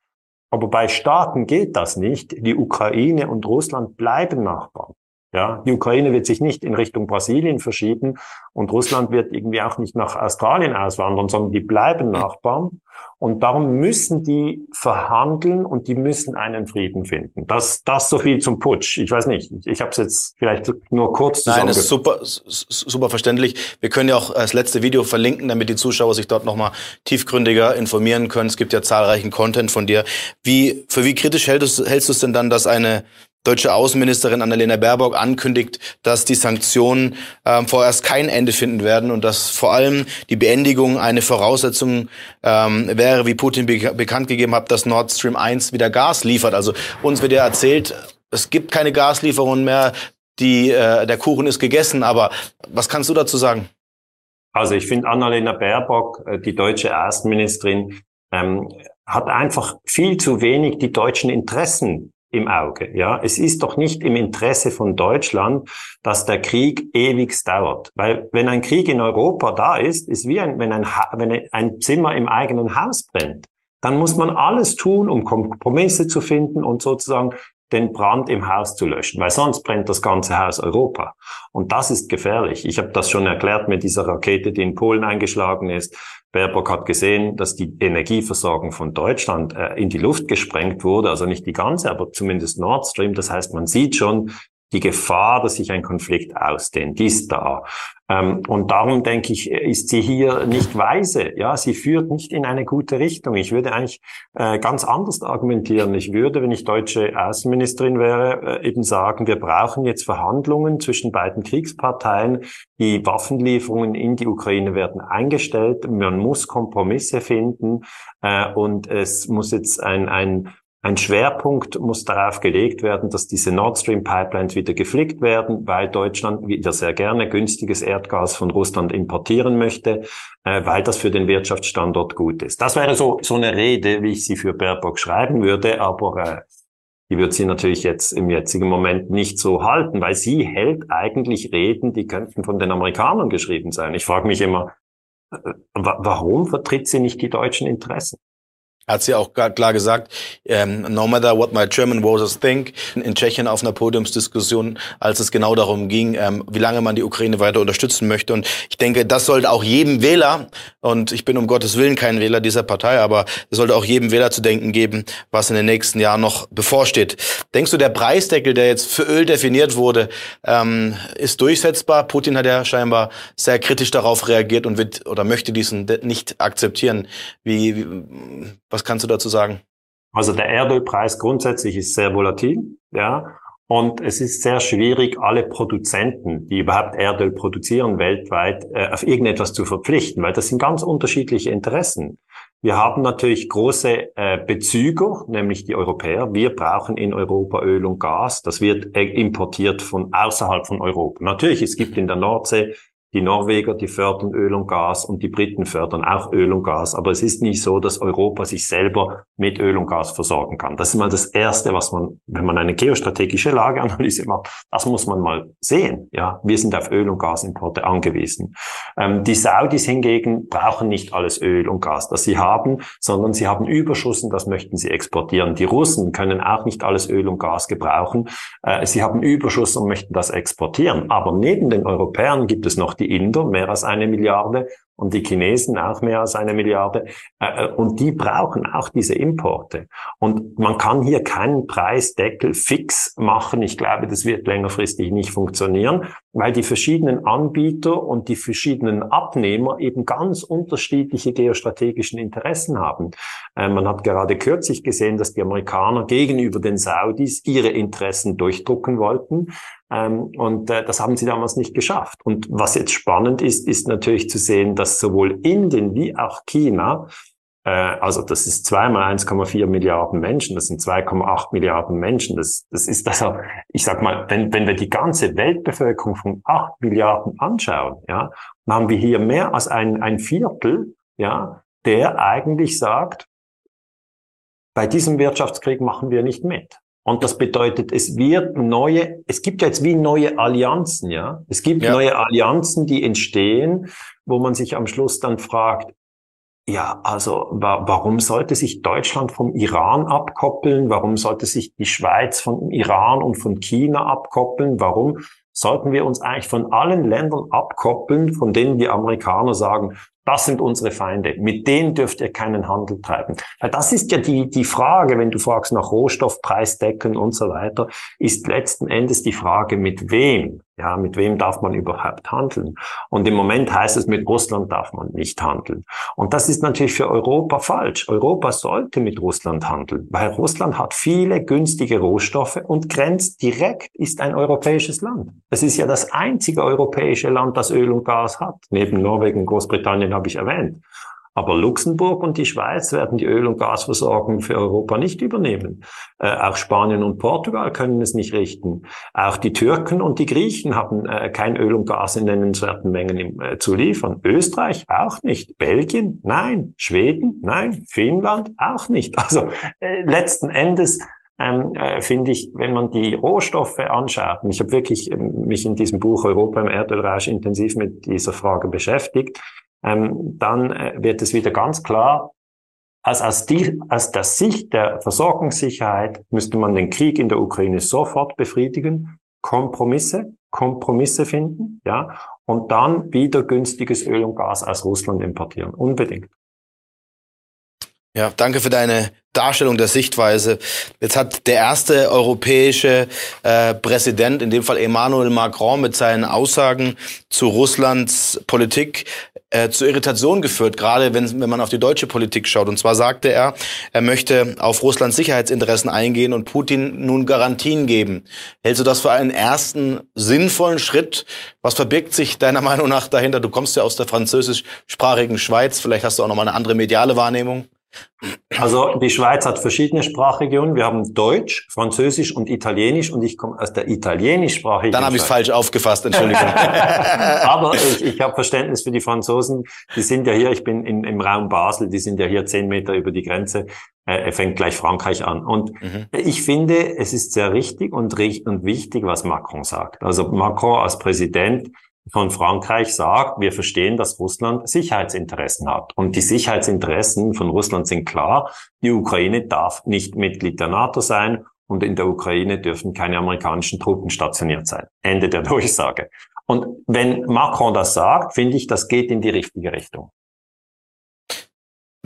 Aber bei Staaten geht das nicht. Die Ukraine und Russland bleiben Nachbarn. Ja, die Ukraine wird sich nicht in Richtung Brasilien verschieben und Russland wird irgendwie auch nicht nach Australien auswandern, sondern die bleiben Nachbarn. Und darum müssen die verhandeln und die müssen einen Frieden finden. Das, das so viel zum Putsch. Ich weiß nicht. Ich habe es jetzt vielleicht nur kurz. Nein, das ist super, super verständlich. Wir können ja auch das letzte Video verlinken, damit die Zuschauer sich dort nochmal tiefgründiger informieren können. Es gibt ja zahlreichen Content von dir. Wie, für wie kritisch hältst hältst du es denn dann, dass eine deutsche Außenministerin Annalena Baerbock ankündigt, dass die Sanktionen ähm, vorerst kein Ende finden werden und dass vor allem die Beendigung eine Voraussetzung ähm, wäre, wie Putin be bekannt gegeben hat, dass Nord Stream 1 wieder Gas liefert. Also uns wird ja erzählt, es gibt keine Gaslieferungen mehr, die, äh, der Kuchen ist gegessen. Aber was kannst du dazu sagen? Also ich finde Annalena Baerbock, äh, die deutsche Außenministerin, ähm, hat einfach viel zu wenig die deutschen Interessen im Auge. Ja, es ist doch nicht im Interesse von Deutschland, dass der Krieg ewig dauert. Weil wenn ein Krieg in Europa da ist, ist wie ein, wenn ein, wenn ein Zimmer im eigenen Haus brennt. Dann muss man alles tun, um Kompromisse zu finden und sozusagen den Brand im Haus zu löschen, weil sonst brennt das ganze Haus Europa. Und das ist gefährlich. Ich habe das schon erklärt mit dieser Rakete, die in Polen eingeschlagen ist. Baerbock hat gesehen, dass die Energieversorgung von Deutschland äh, in die Luft gesprengt wurde, also nicht die ganze, aber zumindest Nord Stream. Das heißt, man sieht schon, die Gefahr, dass sich ein Konflikt ausdehnt, ist da. Ähm, und darum denke ich, ist sie hier nicht weise. Ja, sie führt nicht in eine gute Richtung. Ich würde eigentlich äh, ganz anders argumentieren. Ich würde, wenn ich deutsche Außenministerin wäre, äh, eben sagen, wir brauchen jetzt Verhandlungen zwischen beiden Kriegsparteien. Die Waffenlieferungen in die Ukraine werden eingestellt. Man muss Kompromisse finden. Äh, und es muss jetzt ein, ein ein Schwerpunkt muss darauf gelegt werden, dass diese Nord Stream Pipelines wieder geflickt werden, weil Deutschland wieder sehr gerne günstiges Erdgas von Russland importieren möchte, äh, weil das für den Wirtschaftsstandort gut ist. Das wäre so, so eine Rede, wie ich sie für Baerbock schreiben würde, aber äh, die wird sie natürlich jetzt im jetzigen Moment nicht so halten, weil sie hält eigentlich Reden, die könnten von den Amerikanern geschrieben sein. Ich frage mich immer, äh, warum vertritt sie nicht die deutschen Interessen? Hat ja auch klar gesagt, ähm, no matter what my German voters think, in Tschechien auf einer Podiumsdiskussion, als es genau darum ging, ähm, wie lange man die Ukraine weiter unterstützen möchte. Und ich denke, das sollte auch jedem Wähler, und ich bin um Gottes Willen kein Wähler dieser Partei, aber es sollte auch jedem Wähler zu denken geben, was in den nächsten Jahren noch bevorsteht. Denkst du, der Preisdeckel, der jetzt für Öl definiert wurde, ähm, ist durchsetzbar? Putin hat ja scheinbar sehr kritisch darauf reagiert und wird oder möchte diesen nicht akzeptieren. Wie, wie was kannst du dazu sagen? Also der Erdölpreis grundsätzlich ist sehr volatil, ja. Und es ist sehr schwierig, alle Produzenten, die überhaupt Erdöl produzieren weltweit, äh, auf irgendetwas zu verpflichten, weil das sind ganz unterschiedliche Interessen. Wir haben natürlich große äh, Bezüger, nämlich die Europäer. Wir brauchen in Europa Öl und Gas. Das wird äh, importiert von außerhalb von Europa. Natürlich, es gibt in der Nordsee die Norweger, die fördern Öl und Gas und die Briten fördern auch Öl und Gas. Aber es ist nicht so, dass Europa sich selber mit Öl und Gas versorgen kann. Das ist mal das Erste, was man, wenn man eine geostrategische Lageanalyse macht, das muss man mal sehen. Ja, wir sind auf Öl und Gasimporte angewiesen. Ähm, die Saudis hingegen brauchen nicht alles Öl und Gas, das sie haben, sondern sie haben Überschuss und das möchten sie exportieren. Die Russen können auch nicht alles Öl und Gas gebrauchen. Äh, sie haben Überschuss und möchten das exportieren. Aber neben den Europäern gibt es noch die Inder, mehr als eine Milliarde, und die Chinesen auch mehr als eine Milliarde. Und die brauchen auch diese Importe. Und man kann hier keinen Preisdeckel fix machen. Ich glaube, das wird längerfristig nicht funktionieren, weil die verschiedenen Anbieter und die verschiedenen Abnehmer eben ganz unterschiedliche geostrategischen Interessen haben. Äh, man hat gerade kürzlich gesehen, dass die Amerikaner gegenüber den Saudis ihre Interessen durchdrucken wollten. Ähm, und äh, das haben sie damals nicht geschafft. Und was jetzt spannend ist, ist natürlich zu sehen, dass sowohl Indien wie auch China, also das ist zweimal 1,4 Milliarden Menschen, das sind 2,8 Milliarden Menschen. Das, das ist also, ich sag mal, wenn, wenn wir die ganze Weltbevölkerung von 8 Milliarden anschauen, ja, dann haben wir hier mehr als ein, ein Viertel, ja, der eigentlich sagt, bei diesem Wirtschaftskrieg machen wir nicht mit. Und das bedeutet, es wird neue, es gibt ja jetzt wie neue Allianzen, ja. Es gibt ja. neue Allianzen, die entstehen, wo man sich am Schluss dann fragt, ja, also wa warum sollte sich Deutschland vom Iran abkoppeln? Warum sollte sich die Schweiz von Iran und von China abkoppeln? Warum sollten wir uns eigentlich von allen Ländern abkoppeln, von denen die Amerikaner sagen, das sind unsere Feinde. Mit denen dürft ihr keinen Handel treiben. Weil das ist ja die, die Frage, wenn du fragst nach Rohstoffpreisdecken und so weiter, ist letzten Endes die Frage, mit wem ja, mit wem darf man überhaupt handeln? Und im Moment heißt es, mit Russland darf man nicht handeln. Und das ist natürlich für Europa falsch. Europa sollte mit Russland handeln, weil Russland hat viele günstige Rohstoffe und grenzt direkt, ist ein europäisches Land. Es ist ja das einzige europäische Land, das Öl und Gas hat. Neben Norwegen, Großbritannien habe ich erwähnt. Aber Luxemburg und die Schweiz werden die Öl- und Gasversorgung für Europa nicht übernehmen. Äh, auch Spanien und Portugal können es nicht richten. Auch die Türken und die Griechen haben äh, kein Öl und Gas in nennenswerten Mengen im, äh, zu liefern. Österreich auch nicht. Belgien? Nein. Schweden? Nein. Finnland? Auch nicht. Also äh, letzten Endes ähm, äh, finde ich, wenn man die Rohstoffe anschaut, und ich habe wirklich ähm, mich in diesem Buch Europa im Erdölrausch intensiv mit dieser Frage beschäftigt, ähm, dann äh, wird es wieder ganz klar, als aus, die, aus der Sicht der Versorgungssicherheit müsste man den Krieg in der Ukraine sofort befriedigen, Kompromisse, Kompromisse finden, ja, und dann wieder günstiges Öl und Gas aus Russland importieren. Unbedingt. Ja, danke für deine Darstellung der Sichtweise. Jetzt hat der erste europäische äh, Präsident, in dem Fall Emmanuel Macron, mit seinen Aussagen zu Russlands Politik äh, zu Irritation geführt, gerade wenn, wenn man auf die deutsche Politik schaut. Und zwar sagte er, er möchte auf Russlands Sicherheitsinteressen eingehen und Putin nun Garantien geben. Hältst du das für einen ersten sinnvollen Schritt? Was verbirgt sich deiner Meinung nach dahinter? Du kommst ja aus der französischsprachigen Schweiz, vielleicht hast du auch noch mal eine andere mediale Wahrnehmung. Also die Schweiz hat verschiedene Sprachregionen. Wir haben Deutsch, Französisch und Italienisch und ich komme aus der italienischsprachigen Dann habe ich es falsch aufgefasst, Entschuldigung. Aber ich, ich habe Verständnis für die Franzosen. Die sind ja hier, ich bin in, im Raum Basel, die sind ja hier zehn Meter über die Grenze. Äh, er fängt gleich Frankreich an. Und mhm. ich finde, es ist sehr richtig und, richtig und wichtig, was Macron sagt. Also Macron als Präsident von Frankreich sagt, wir verstehen, dass Russland Sicherheitsinteressen hat. Und die Sicherheitsinteressen von Russland sind klar. Die Ukraine darf nicht Mitglied der NATO sein und in der Ukraine dürfen keine amerikanischen Truppen stationiert sein. Ende der Durchsage. Und wenn Macron das sagt, finde ich, das geht in die richtige Richtung.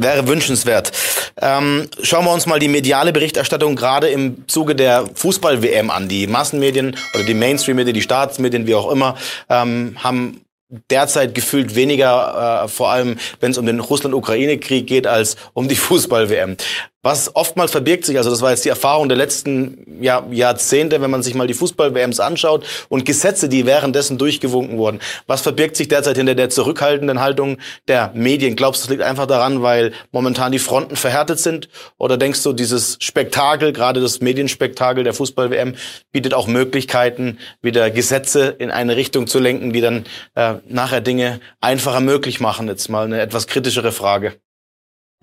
Wäre wünschenswert. Ähm, schauen wir uns mal die mediale Berichterstattung gerade im Zuge der Fußball-WM an. Die Massenmedien oder die Mainstream-Medien, die Staatsmedien, wie auch immer, ähm, haben derzeit gefühlt weniger, äh, vor allem wenn es um den Russland-Ukraine-Krieg geht, als um die Fußball-WM. Was oftmals verbirgt sich, also das war jetzt die Erfahrung der letzten ja, Jahrzehnte, wenn man sich mal die Fußball-WMs anschaut und Gesetze, die währenddessen durchgewunken wurden. Was verbirgt sich derzeit hinter der zurückhaltenden Haltung der Medien? Glaubst du, das liegt einfach daran, weil momentan die Fronten verhärtet sind? Oder denkst du, dieses Spektakel, gerade das Medienspektakel der Fußball-WM, bietet auch Möglichkeiten, wieder Gesetze in eine Richtung zu lenken, die dann äh, nachher Dinge einfacher möglich machen? Jetzt mal eine etwas kritischere Frage.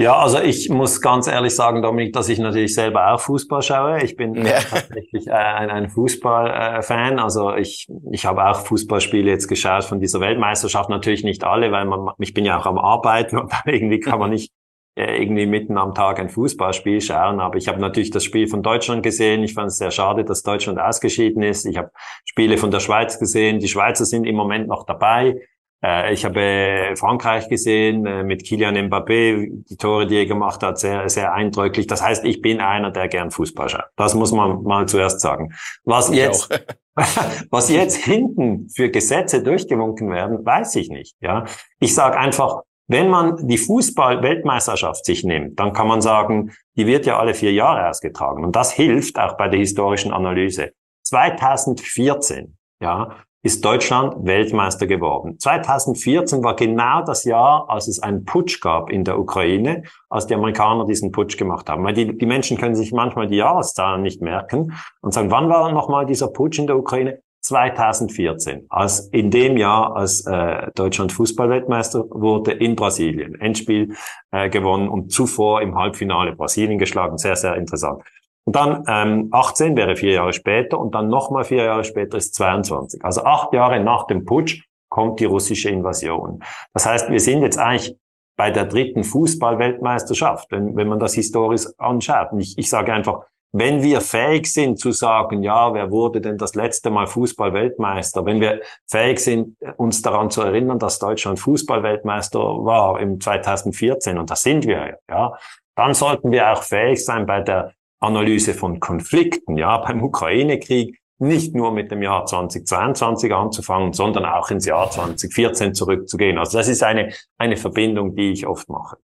Ja, also ich muss ganz ehrlich sagen, Dominik, dass ich natürlich selber auch Fußball schaue. Ich bin ja. tatsächlich äh, ein, ein Fußballfan. Also ich, ich habe auch Fußballspiele jetzt geschaut von dieser Weltmeisterschaft. Natürlich nicht alle, weil man, ich bin ja auch am Arbeiten und irgendwie kann man nicht äh, irgendwie mitten am Tag ein Fußballspiel schauen. Aber ich habe natürlich das Spiel von Deutschland gesehen. Ich fand es sehr schade, dass Deutschland ausgeschieden ist. Ich habe Spiele von der Schweiz gesehen. Die Schweizer sind im Moment noch dabei. Äh, ich habe Frankreich gesehen äh, mit Kilian Mbappé, die Tore, die er gemacht hat, sehr, sehr eindrücklich. Das heißt, ich bin einer, der gern Fußball schaut. Das muss man mal zuerst sagen. Was jetzt, was jetzt hinten für Gesetze durchgewunken werden, weiß ich nicht. Ja, ich sage einfach, wenn man die Fußball-Weltmeisterschaft sich nimmt, dann kann man sagen, die wird ja alle vier Jahre ausgetragen. Und das hilft auch bei der historischen Analyse. 2014, ja, ist Deutschland Weltmeister geworden. 2014 war genau das Jahr, als es einen Putsch gab in der Ukraine, als die Amerikaner diesen Putsch gemacht haben. Weil die, die Menschen können sich manchmal die Jahreszahlen nicht merken und sagen, wann war nochmal dieser Putsch in der Ukraine? 2014, als in dem Jahr, als äh, Deutschland Fußballweltmeister wurde in Brasilien, Endspiel äh, gewonnen und zuvor im Halbfinale Brasilien geschlagen. Sehr, sehr interessant. Und dann ähm, 18 wäre vier Jahre später und dann nochmal vier Jahre später ist 22. Also acht Jahre nach dem Putsch kommt die russische Invasion. Das heißt, wir sind jetzt eigentlich bei der dritten Fußballweltmeisterschaft, wenn, wenn man das historisch anschaut. Und ich, ich sage einfach, wenn wir fähig sind zu sagen, ja, wer wurde denn das letzte Mal Fußballweltmeister? Wenn wir fähig sind, uns daran zu erinnern, dass Deutschland Fußballweltmeister war im 2014, und das sind wir, ja, dann sollten wir auch fähig sein, bei der Analyse von Konflikten, ja, beim Ukraine-Krieg nicht nur mit dem Jahr 2022 anzufangen, sondern auch ins Jahr 2014 zurückzugehen. Also das ist eine, eine Verbindung, die ich oft mache.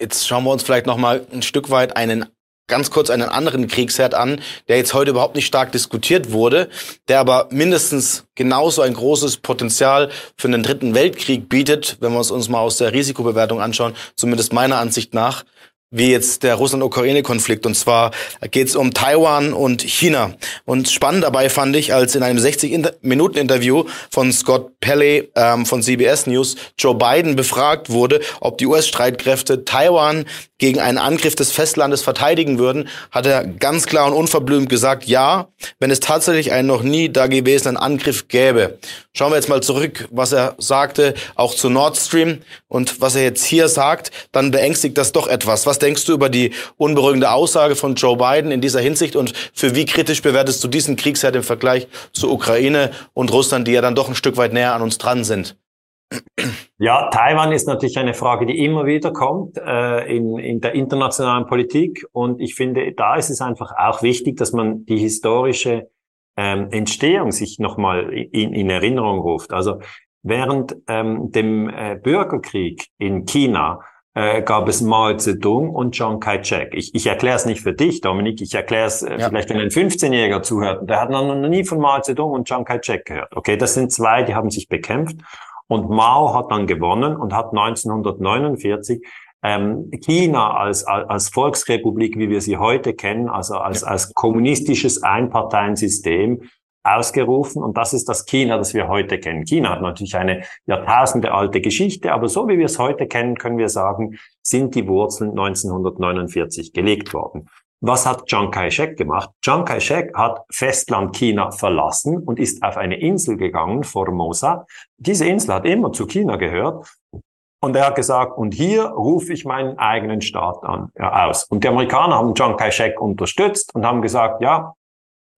Jetzt schauen wir uns vielleicht noch mal ein Stück weit einen ganz kurz einen anderen Kriegsherd an, der jetzt heute überhaupt nicht stark diskutiert wurde, der aber mindestens genauso ein großes Potenzial für einen dritten Weltkrieg bietet, wenn wir es uns mal aus der Risikobewertung anschauen, zumindest meiner Ansicht nach wie jetzt der Russland-Ukraine-Konflikt. Und zwar geht es um Taiwan und China. Und spannend dabei fand ich, als in einem 60-Minuten-Interview von Scott Pelley ähm, von CBS News Joe Biden befragt wurde, ob die US-Streitkräfte Taiwan gegen einen Angriff des Festlandes verteidigen würden, hat er ganz klar und unverblümt gesagt, ja, wenn es tatsächlich einen noch nie dagewesenen Angriff gäbe. Schauen wir jetzt mal zurück, was er sagte, auch zu Nord Stream und was er jetzt hier sagt, dann beängstigt das doch etwas. Was denkst du über die unberuhigende Aussage von Joe Biden in dieser Hinsicht und für wie kritisch bewertest du diesen Kriegsherd im Vergleich zur Ukraine und Russland, die ja dann doch ein Stück weit näher an uns dran sind? Ja, Taiwan ist natürlich eine Frage, die immer wieder kommt äh, in, in der internationalen Politik. Und ich finde, da ist es einfach auch wichtig, dass man die historische ähm, Entstehung sich nochmal in, in Erinnerung ruft. Also während ähm, dem äh, Bürgerkrieg in China äh, gab es Mao Zedong und Chiang Kai-shek. Ich, ich erkläre es nicht für dich, Dominik, ich erkläre es äh, ja. vielleicht, wenn ein 15-Jähriger zuhört, der hat noch nie von Mao Zedong und Chiang Kai-shek gehört. Okay, das sind zwei, die haben sich bekämpft und Mao hat dann gewonnen und hat 1949 ähm, China als, als Volksrepublik, wie wir sie heute kennen, also als, als kommunistisches Einparteiensystem ausgerufen. Und das ist das China, das wir heute kennen. China hat natürlich eine Jahrtausende alte Geschichte, aber so wie wir es heute kennen, können wir sagen, sind die Wurzeln 1949 gelegt worden. Was hat Chiang Kai-shek gemacht? Chiang Kai-shek hat Festland China verlassen und ist auf eine Insel gegangen, Formosa. Diese Insel hat immer zu China gehört. Und er hat gesagt, und hier rufe ich meinen eigenen Staat an, ja, aus. Und die Amerikaner haben Chiang Kai-shek unterstützt und haben gesagt, ja,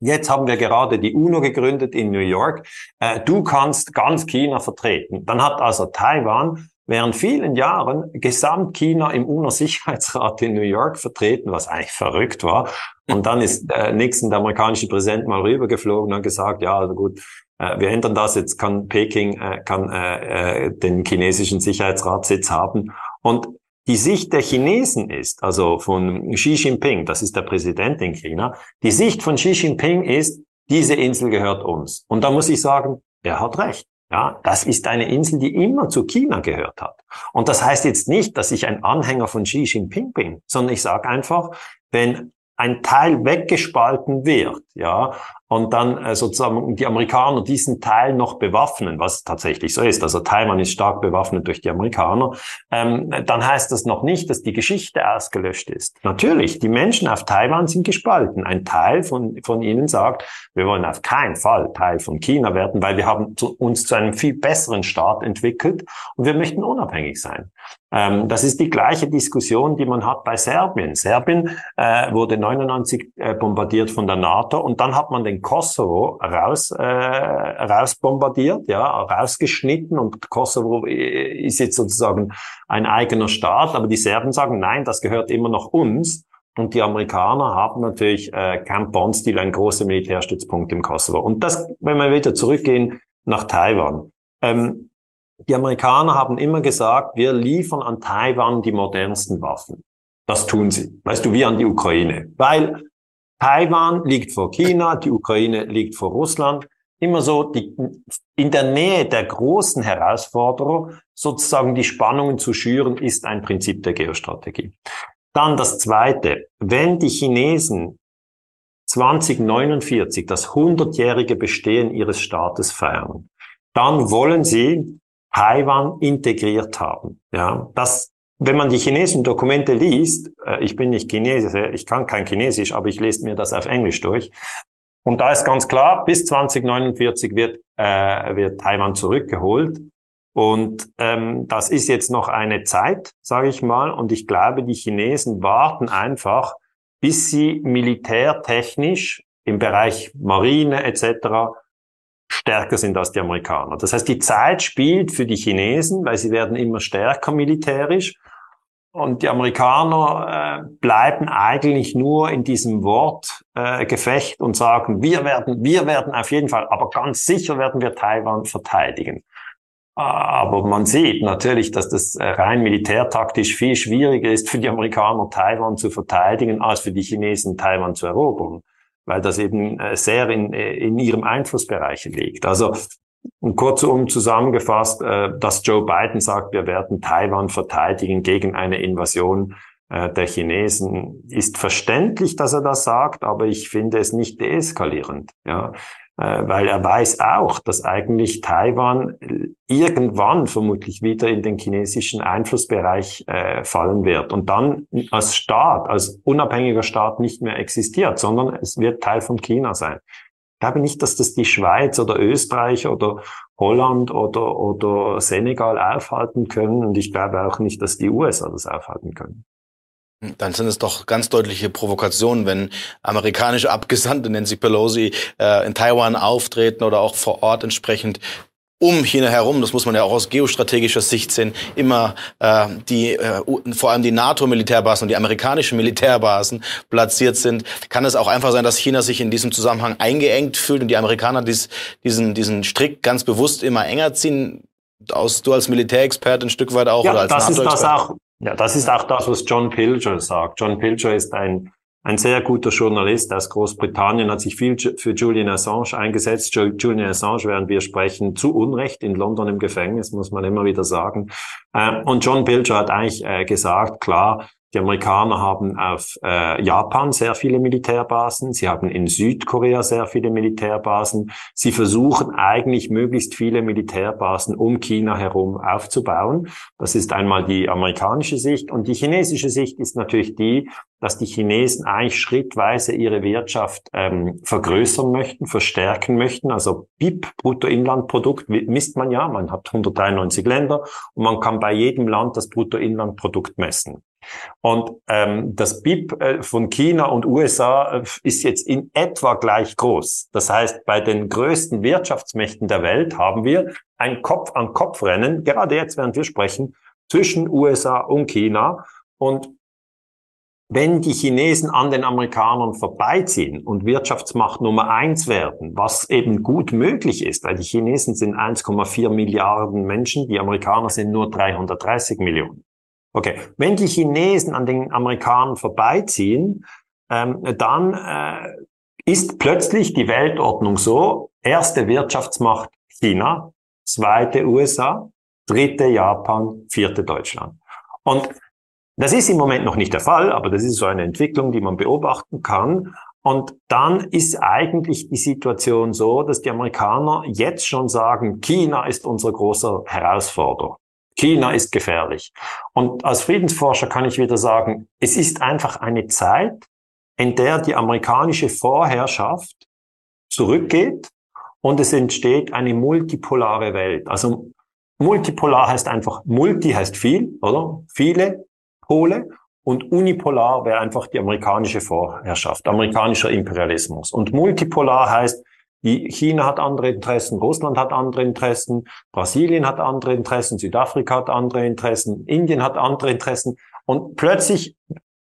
Jetzt haben wir gerade die UNO gegründet in New York. Äh, du kannst ganz China vertreten. Dann hat also Taiwan während vielen Jahren Gesamtchina im UNO-Sicherheitsrat in New York vertreten, was eigentlich verrückt war. Und dann ist äh, Nixon, der amerikanische Präsident, mal rübergeflogen und gesagt, ja, also gut, äh, wir ändern das, jetzt kann Peking äh, kann äh, äh, den chinesischen Sicherheitsratssitz haben. Und die Sicht der Chinesen ist, also von Xi Jinping, das ist der Präsident in China, die Sicht von Xi Jinping ist, diese Insel gehört uns. Und da muss ich sagen, er hat recht. Ja, das ist eine Insel, die immer zu China gehört hat. Und das heißt jetzt nicht, dass ich ein Anhänger von Xi Jinping bin, sondern ich sage einfach, wenn ein Teil weggespalten wird, ja, und dann äh, sozusagen die Amerikaner diesen Teil noch bewaffnen, was tatsächlich so ist, also Taiwan ist stark bewaffnet durch die Amerikaner, ähm, dann heißt das noch nicht, dass die Geschichte ausgelöscht ist. Natürlich, die Menschen auf Taiwan sind gespalten. Ein Teil von, von ihnen sagt, wir wollen auf keinen Fall Teil von China werden, weil wir haben zu, uns zu einem viel besseren Staat entwickelt und wir möchten unabhängig sein. Ähm, das ist die gleiche Diskussion, die man hat bei Serbien. Serbien äh, wurde 99 äh, bombardiert von der NATO und dann hat man den Kosovo raus, äh, rausbombardiert, ja, rausgeschnitten und Kosovo äh, ist jetzt sozusagen ein eigener Staat, aber die Serben sagen, nein, das gehört immer noch uns. Und die Amerikaner haben natürlich äh, Camp Bondsteel, ein großer Militärstützpunkt im Kosovo. Und das, wenn wir wieder zurückgehen nach Taiwan. Ähm, die Amerikaner haben immer gesagt, wir liefern an Taiwan die modernsten Waffen. Das tun sie. Weißt du, wie an die Ukraine. Weil Taiwan liegt vor China, die Ukraine liegt vor Russland. Immer so die, in der Nähe der großen Herausforderer sozusagen die Spannungen zu schüren, ist ein Prinzip der Geostrategie. Dann das Zweite. Wenn die Chinesen 2049 das 100-jährige Bestehen ihres Staates feiern, dann wollen sie Taiwan integriert haben. Ja, das wenn man die chinesischen Dokumente liest, äh, ich bin nicht Chinesisch, ich kann kein Chinesisch, aber ich lese mir das auf Englisch durch. Und da ist ganz klar, bis 2049 wird, äh, wird Taiwan zurückgeholt. Und ähm, das ist jetzt noch eine Zeit, sage ich mal. Und ich glaube, die Chinesen warten einfach, bis sie militärtechnisch im Bereich Marine etc. stärker sind als die Amerikaner. Das heißt, die Zeit spielt für die Chinesen, weil sie werden immer stärker militärisch. Und die Amerikaner äh, bleiben eigentlich nur in diesem Wortgefecht äh, und sagen, wir werden, wir werden auf jeden Fall, aber ganz sicher werden wir Taiwan verteidigen. Aber man sieht natürlich, dass das äh, rein militärtaktisch viel schwieriger ist für die Amerikaner, Taiwan zu verteidigen, als für die Chinesen, Taiwan zu erobern, weil das eben äh, sehr in, in ihrem Einflussbereich liegt. Also kurzum zusammengefasst, äh, dass Joe Biden sagt, wir werden Taiwan verteidigen gegen eine Invasion äh, der Chinesen, ist verständlich, dass er das sagt, aber ich finde es nicht deeskalierend, ja, äh, weil er weiß auch, dass eigentlich Taiwan irgendwann vermutlich wieder in den chinesischen Einflussbereich äh, fallen wird und dann als Staat, als unabhängiger Staat nicht mehr existiert, sondern es wird Teil von China sein glaube nicht, dass das die Schweiz oder Österreich oder Holland oder, oder Senegal aufhalten können. Und ich glaube auch nicht, dass die USA das aufhalten können. Dann sind es doch ganz deutliche Provokationen, wenn amerikanische Abgesandte, Nancy Pelosi, äh, in Taiwan auftreten oder auch vor Ort entsprechend um China herum, das muss man ja auch aus geostrategischer Sicht sehen, immer äh, die äh, vor allem die NATO-Militärbasen und die amerikanischen Militärbasen platziert sind, kann es auch einfach sein, dass China sich in diesem Zusammenhang eingeengt fühlt und die Amerikaner dies, diesen diesen Strick ganz bewusst immer enger ziehen. Aus du als Militärexperte ein Stück weit auch ja, oder als das ist das auch. Ja, das ist auch das, was John Pilger sagt. John Pilger ist ein ein sehr guter Journalist aus Großbritannien, hat sich viel für Julian Assange eingesetzt. Julian Assange, während wir sprechen, zu Unrecht in London im Gefängnis, muss man immer wieder sagen. Ähm, und John Pilger hat eigentlich äh, gesagt, klar, Die Amerikaner haben auf äh, Japan sehr viele Militärbasen, sie haben in Südkorea sehr viele Militärbasen. Sie versuchen eigentlich möglichst viele Militärbasen um China herum aufzubauen. Das ist einmal die amerikanische Sicht. Und die chinesische Sicht ist natürlich die, dass die Chinesen eigentlich schrittweise ihre Wirtschaft ähm, vergrößern möchten, verstärken möchten. Also BIP, Bruttoinlandprodukt, misst man ja. Man hat 193 Länder und man kann bei jedem Land das Bruttoinlandprodukt messen. Und ähm, das BIP äh, von China und USA äh, ist jetzt in etwa gleich groß. Das heißt, bei den größten Wirtschaftsmächten der Welt haben wir ein Kopf-an-Kopf-Rennen, gerade jetzt, während wir sprechen, zwischen USA und China. Und wenn die Chinesen an den Amerikanern vorbeiziehen und Wirtschaftsmacht Nummer eins werden, was eben gut möglich ist, weil die Chinesen sind 1,4 Milliarden Menschen, die Amerikaner sind nur 330 Millionen. Okay, wenn die Chinesen an den Amerikanern vorbeiziehen, ähm, dann äh, ist plötzlich die Weltordnung so, erste Wirtschaftsmacht China, zweite USA, dritte Japan, vierte Deutschland. Und das ist im Moment noch nicht der Fall, aber das ist so eine Entwicklung, die man beobachten kann. Und dann ist eigentlich die Situation so, dass die Amerikaner jetzt schon sagen, China ist unser großer Herausforderer. China ist gefährlich. Und als Friedensforscher kann ich wieder sagen, es ist einfach eine Zeit, in der die amerikanische Vorherrschaft zurückgeht und es entsteht eine multipolare Welt. Also multipolar heißt einfach, multi heißt viel, oder? Viele Pole. Und unipolar wäre einfach die amerikanische Vorherrschaft, amerikanischer Imperialismus. Und multipolar heißt, China hat andere Interessen, Russland hat andere Interessen, Brasilien hat andere Interessen, Südafrika hat andere Interessen, Indien hat andere Interessen. Und plötzlich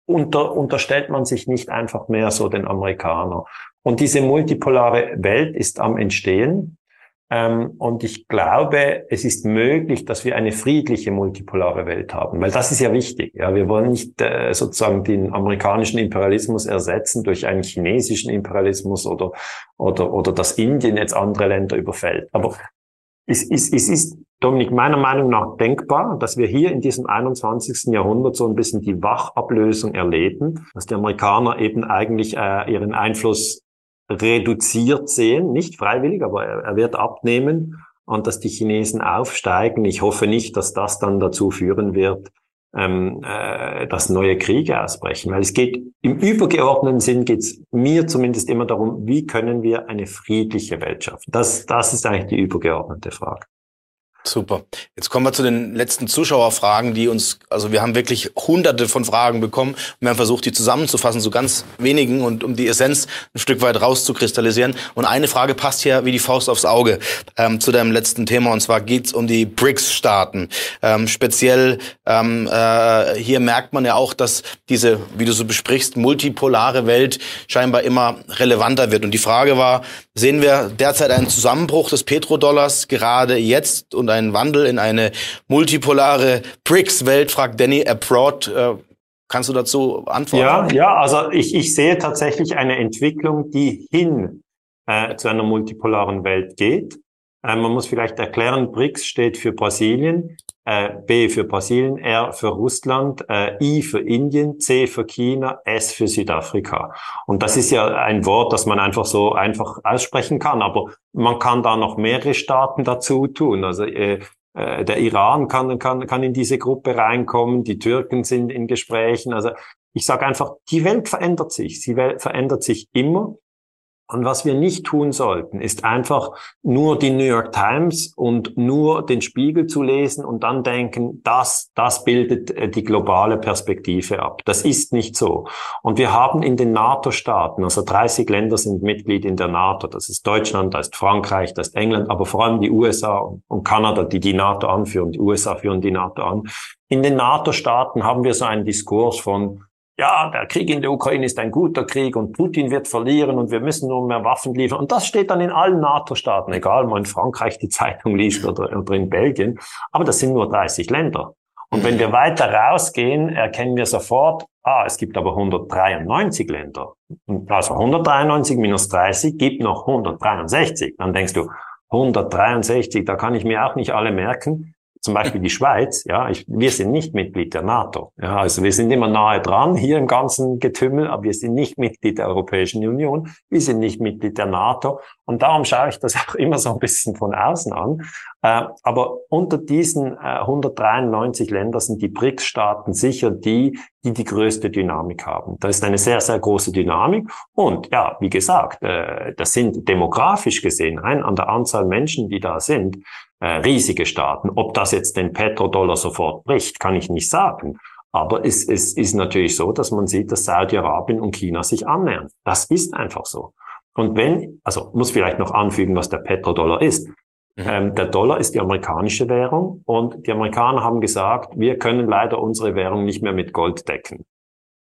unter, unterstellt man sich nicht einfach mehr so den Amerikaner. Und diese multipolare Welt ist am Entstehen. Ähm, und ich glaube, es ist möglich, dass wir eine friedliche multipolare Welt haben, weil das ist ja wichtig. Ja, wir wollen nicht äh, sozusagen den amerikanischen Imperialismus ersetzen durch einen chinesischen Imperialismus oder oder oder dass Indien jetzt andere Länder überfällt. Aber es, es, es ist Dominik meiner Meinung nach denkbar, dass wir hier in diesem 21. Jahrhundert so ein bisschen die Wachablösung erleben, dass die Amerikaner eben eigentlich äh, ihren Einfluss reduziert sehen, nicht freiwillig, aber er, wird abnehmen und dass die Chinesen aufsteigen. Ich hoffe nicht, dass das dann dazu führen wird, ähm, äh, dass neue Kriege ausbrechen. Weil es geht im übergeordneten Sinn geht es mir zumindest immer darum, wie können wir eine friedliche Welt schaffen. Das, das ist eigentlich die übergeordnete Frage. Super. Jetzt kommen wir zu den letzten Zuschauerfragen, die uns, also wir haben wirklich hunderte von Fragen bekommen und wir haben versucht, die zusammenzufassen, so ganz wenigen und um die Essenz ein Stück weit rauszukristallisieren. Und eine Frage passt hier wie die Faust aufs Auge ähm, zu deinem letzten Thema und zwar geht's um die BRICS-Staaten. Ähm, speziell ähm, äh, hier merkt man ja auch, dass diese, wie du so besprichst, multipolare Welt scheinbar immer relevanter wird. Und die Frage war, sehen wir derzeit einen Zusammenbruch des Petrodollars gerade jetzt und einen Wandel in eine multipolare BRICS-Welt, fragt Danny Abroad. Äh, kannst du dazu antworten? Ja, ja, also ich, ich sehe tatsächlich eine Entwicklung, die hin äh, zu einer multipolaren Welt geht. Äh, man muss vielleicht erklären, BRICS steht für Brasilien, äh, B für Brasilien, R für Russland, äh, I für Indien, C für China, S für Südafrika. Und das ist ja ein Wort, das man einfach so einfach aussprechen kann, aber man kann da noch mehrere Staaten dazu tun. Also äh, äh, der Iran kann, kann, kann in diese Gruppe reinkommen, die Türken sind in Gesprächen. Also ich sage einfach, die Welt verändert sich. Sie verändert sich immer. Und was wir nicht tun sollten, ist einfach nur die New York Times und nur den Spiegel zu lesen und dann denken, das, das bildet äh, die globale Perspektive ab. Das ist nicht so. Und wir haben in den NATO-Staaten, also 30 Länder sind Mitglied in der NATO. Das ist Deutschland, das ist Frankreich, das ist England, aber vor allem die USA und Kanada, die die NATO anführen. Die USA führen die NATO an. In den NATO-Staaten haben wir so einen Diskurs von ja, der Krieg in der Ukraine ist ein guter Krieg und Putin wird verlieren und wir müssen nur mehr Waffen liefern. Und das steht dann in allen NATO-Staaten, egal, ob man in Frankreich die Zeitung liest oder, oder in Belgien. Aber das sind nur 30 Länder. Und wenn wir weiter rausgehen, erkennen wir sofort, ah, es gibt aber 193 Länder. Also 193 minus 30 gibt noch 163. Dann denkst du, 163, da kann ich mir auch nicht alle merken. Zum Beispiel die Schweiz, ja, ich, wir sind nicht Mitglied der NATO. Ja, also wir sind immer nahe dran hier im ganzen Getümmel, aber wir sind nicht Mitglied der Europäischen Union, wir sind nicht Mitglied der NATO und darum schaue ich das auch immer so ein bisschen von außen an. Äh, aber unter diesen äh, 193 Ländern sind die BRICS-Staaten sicher die, die die größte Dynamik haben. Da ist eine sehr, sehr große Dynamik und ja, wie gesagt, äh, das sind demografisch gesehen, rein an der Anzahl Menschen, die da sind, riesige Staaten. Ob das jetzt den Petrodollar sofort bricht, kann ich nicht sagen. Aber es, es ist natürlich so, dass man sieht, dass Saudi-Arabien und China sich annähern. Das ist einfach so. Und wenn, also muss vielleicht noch anfügen, was der Petrodollar ist. Mhm. Ähm, der Dollar ist die amerikanische Währung und die Amerikaner haben gesagt, wir können leider unsere Währung nicht mehr mit Gold decken.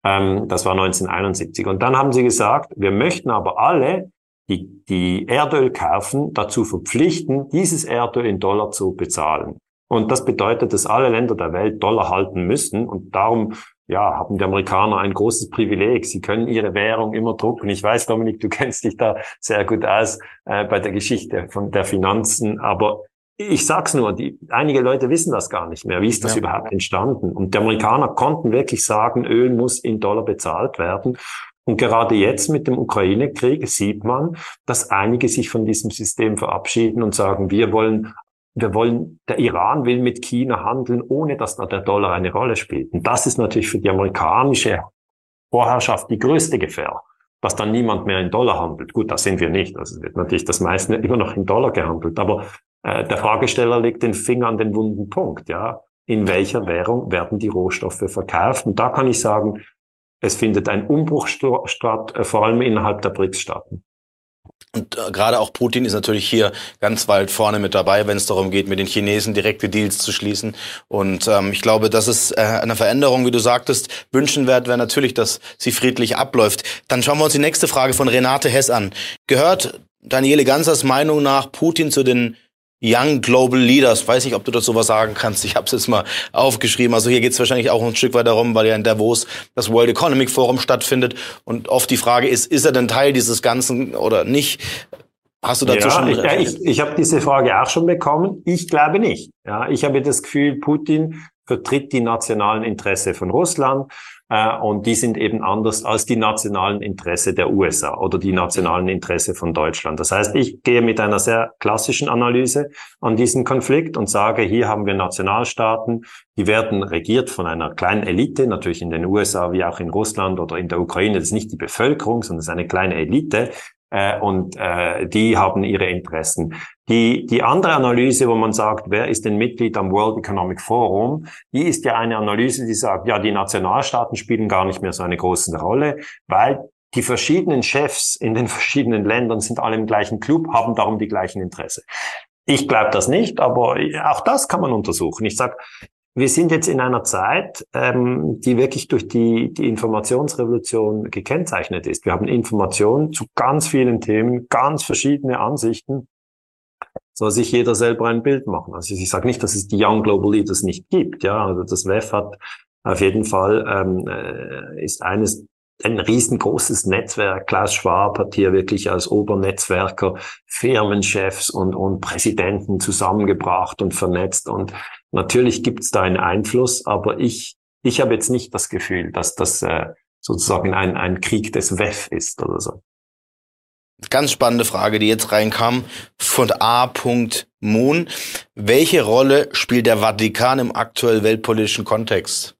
Ähm, das war 1971. Und dann haben sie gesagt, wir möchten aber alle die, die Erdöl kaufen, dazu verpflichten, dieses Erdöl in Dollar zu bezahlen. Und das bedeutet, dass alle Länder der Welt Dollar halten müssen. Und darum ja, haben die Amerikaner ein großes Privileg. Sie können ihre Währung immer drucken. Ich weiß, Dominik, du kennst dich da sehr gut aus äh, bei der Geschichte von der Finanzen. Aber ich sag's nur, die, einige Leute wissen das gar nicht mehr. Wie ist das ja. überhaupt entstanden? Und die Amerikaner konnten wirklich sagen, Öl muss in Dollar bezahlt werden. Und gerade jetzt mit dem Ukraine-Krieg sieht man, dass einige sich von diesem System verabschieden und sagen, wir wollen wir wollen, der Iran will mit China handeln, ohne dass da der Dollar eine Rolle spielt. Und das ist natürlich für die amerikanische Vorherrschaft die größte Gefahr, dass dann niemand mehr in Dollar handelt. Gut, das sind wir nicht. Also wird natürlich das meiste immer noch in Dollar gehandelt. Aber äh, der Fragesteller legt den Finger an den wunden Punkt. Ja, in welcher Währung werden die Rohstoffe verkauft? Und da kann ich sagen, es findet ein Umbruch statt, äh, vor allem innerhalb der BRICS-Staaten. Und äh, gerade auch Putin ist natürlich hier ganz weit vorne mit dabei, wenn es darum geht, mit den Chinesen direkte Deals zu schließen. Und ähm, ich glaube, das ist äh, eine Veränderung, wie du sagtest, wünschenwert wäre natürlich, dass sie friedlich abläuft. Dann schauen wir uns die nächste Frage von Renate Hess an. Gehört Daniele Gansers Meinung nach Putin zu den Young Global Leaders. Weiß nicht, ob du dazu was sagen kannst. Ich habe es jetzt mal aufgeschrieben. Also hier geht es wahrscheinlich auch ein Stück weit darum, weil ja in Davos das World Economic Forum stattfindet und oft die Frage ist, ist er denn Teil dieses Ganzen oder nicht? Hast du dazu ja, schon? Ich, ich, ich habe diese Frage auch schon bekommen. Ich glaube nicht. Ja, ich habe das Gefühl, Putin vertritt die nationalen Interesse von Russland äh, und die sind eben anders als die nationalen Interesse der USA oder die nationalen Interesse von Deutschland. Das heißt, ich gehe mit einer sehr klassischen Analyse an diesen Konflikt und sage, hier haben wir Nationalstaaten, die werden regiert von einer kleinen Elite, natürlich in den USA wie auch in Russland oder in der Ukraine. Das ist nicht die Bevölkerung, sondern es ist eine kleine Elite, äh, und äh, die haben ihre Interessen. Die, die andere Analyse, wo man sagt, wer ist denn Mitglied am World Economic Forum, die ist ja eine Analyse, die sagt, ja, die Nationalstaaten spielen gar nicht mehr so eine große Rolle, weil die verschiedenen Chefs in den verschiedenen Ländern sind alle im gleichen Club, haben darum die gleichen Interesse. Ich glaube das nicht, aber auch das kann man untersuchen. Ich sage, wir sind jetzt in einer Zeit, ähm, die wirklich durch die, die Informationsrevolution gekennzeichnet ist. Wir haben Informationen zu ganz vielen Themen, ganz verschiedene Ansichten. Soll sich jeder selber ein Bild machen. Also ich sage nicht, dass es die Young Global Leaders nicht gibt. Ja, also das WEF hat auf jeden Fall ähm, äh, ist eines ein riesengroßes Netzwerk. Klaus Schwab hat hier wirklich als Obernetzwerker Firmenchefs und, und Präsidenten zusammengebracht und vernetzt. Und natürlich gibt es da einen Einfluss, aber ich, ich habe jetzt nicht das Gefühl, dass das äh, sozusagen ein, ein Krieg des WEF ist oder so. Ganz spannende Frage, die jetzt reinkam von A. Moon. Welche Rolle spielt der Vatikan im aktuellen weltpolitischen Kontext?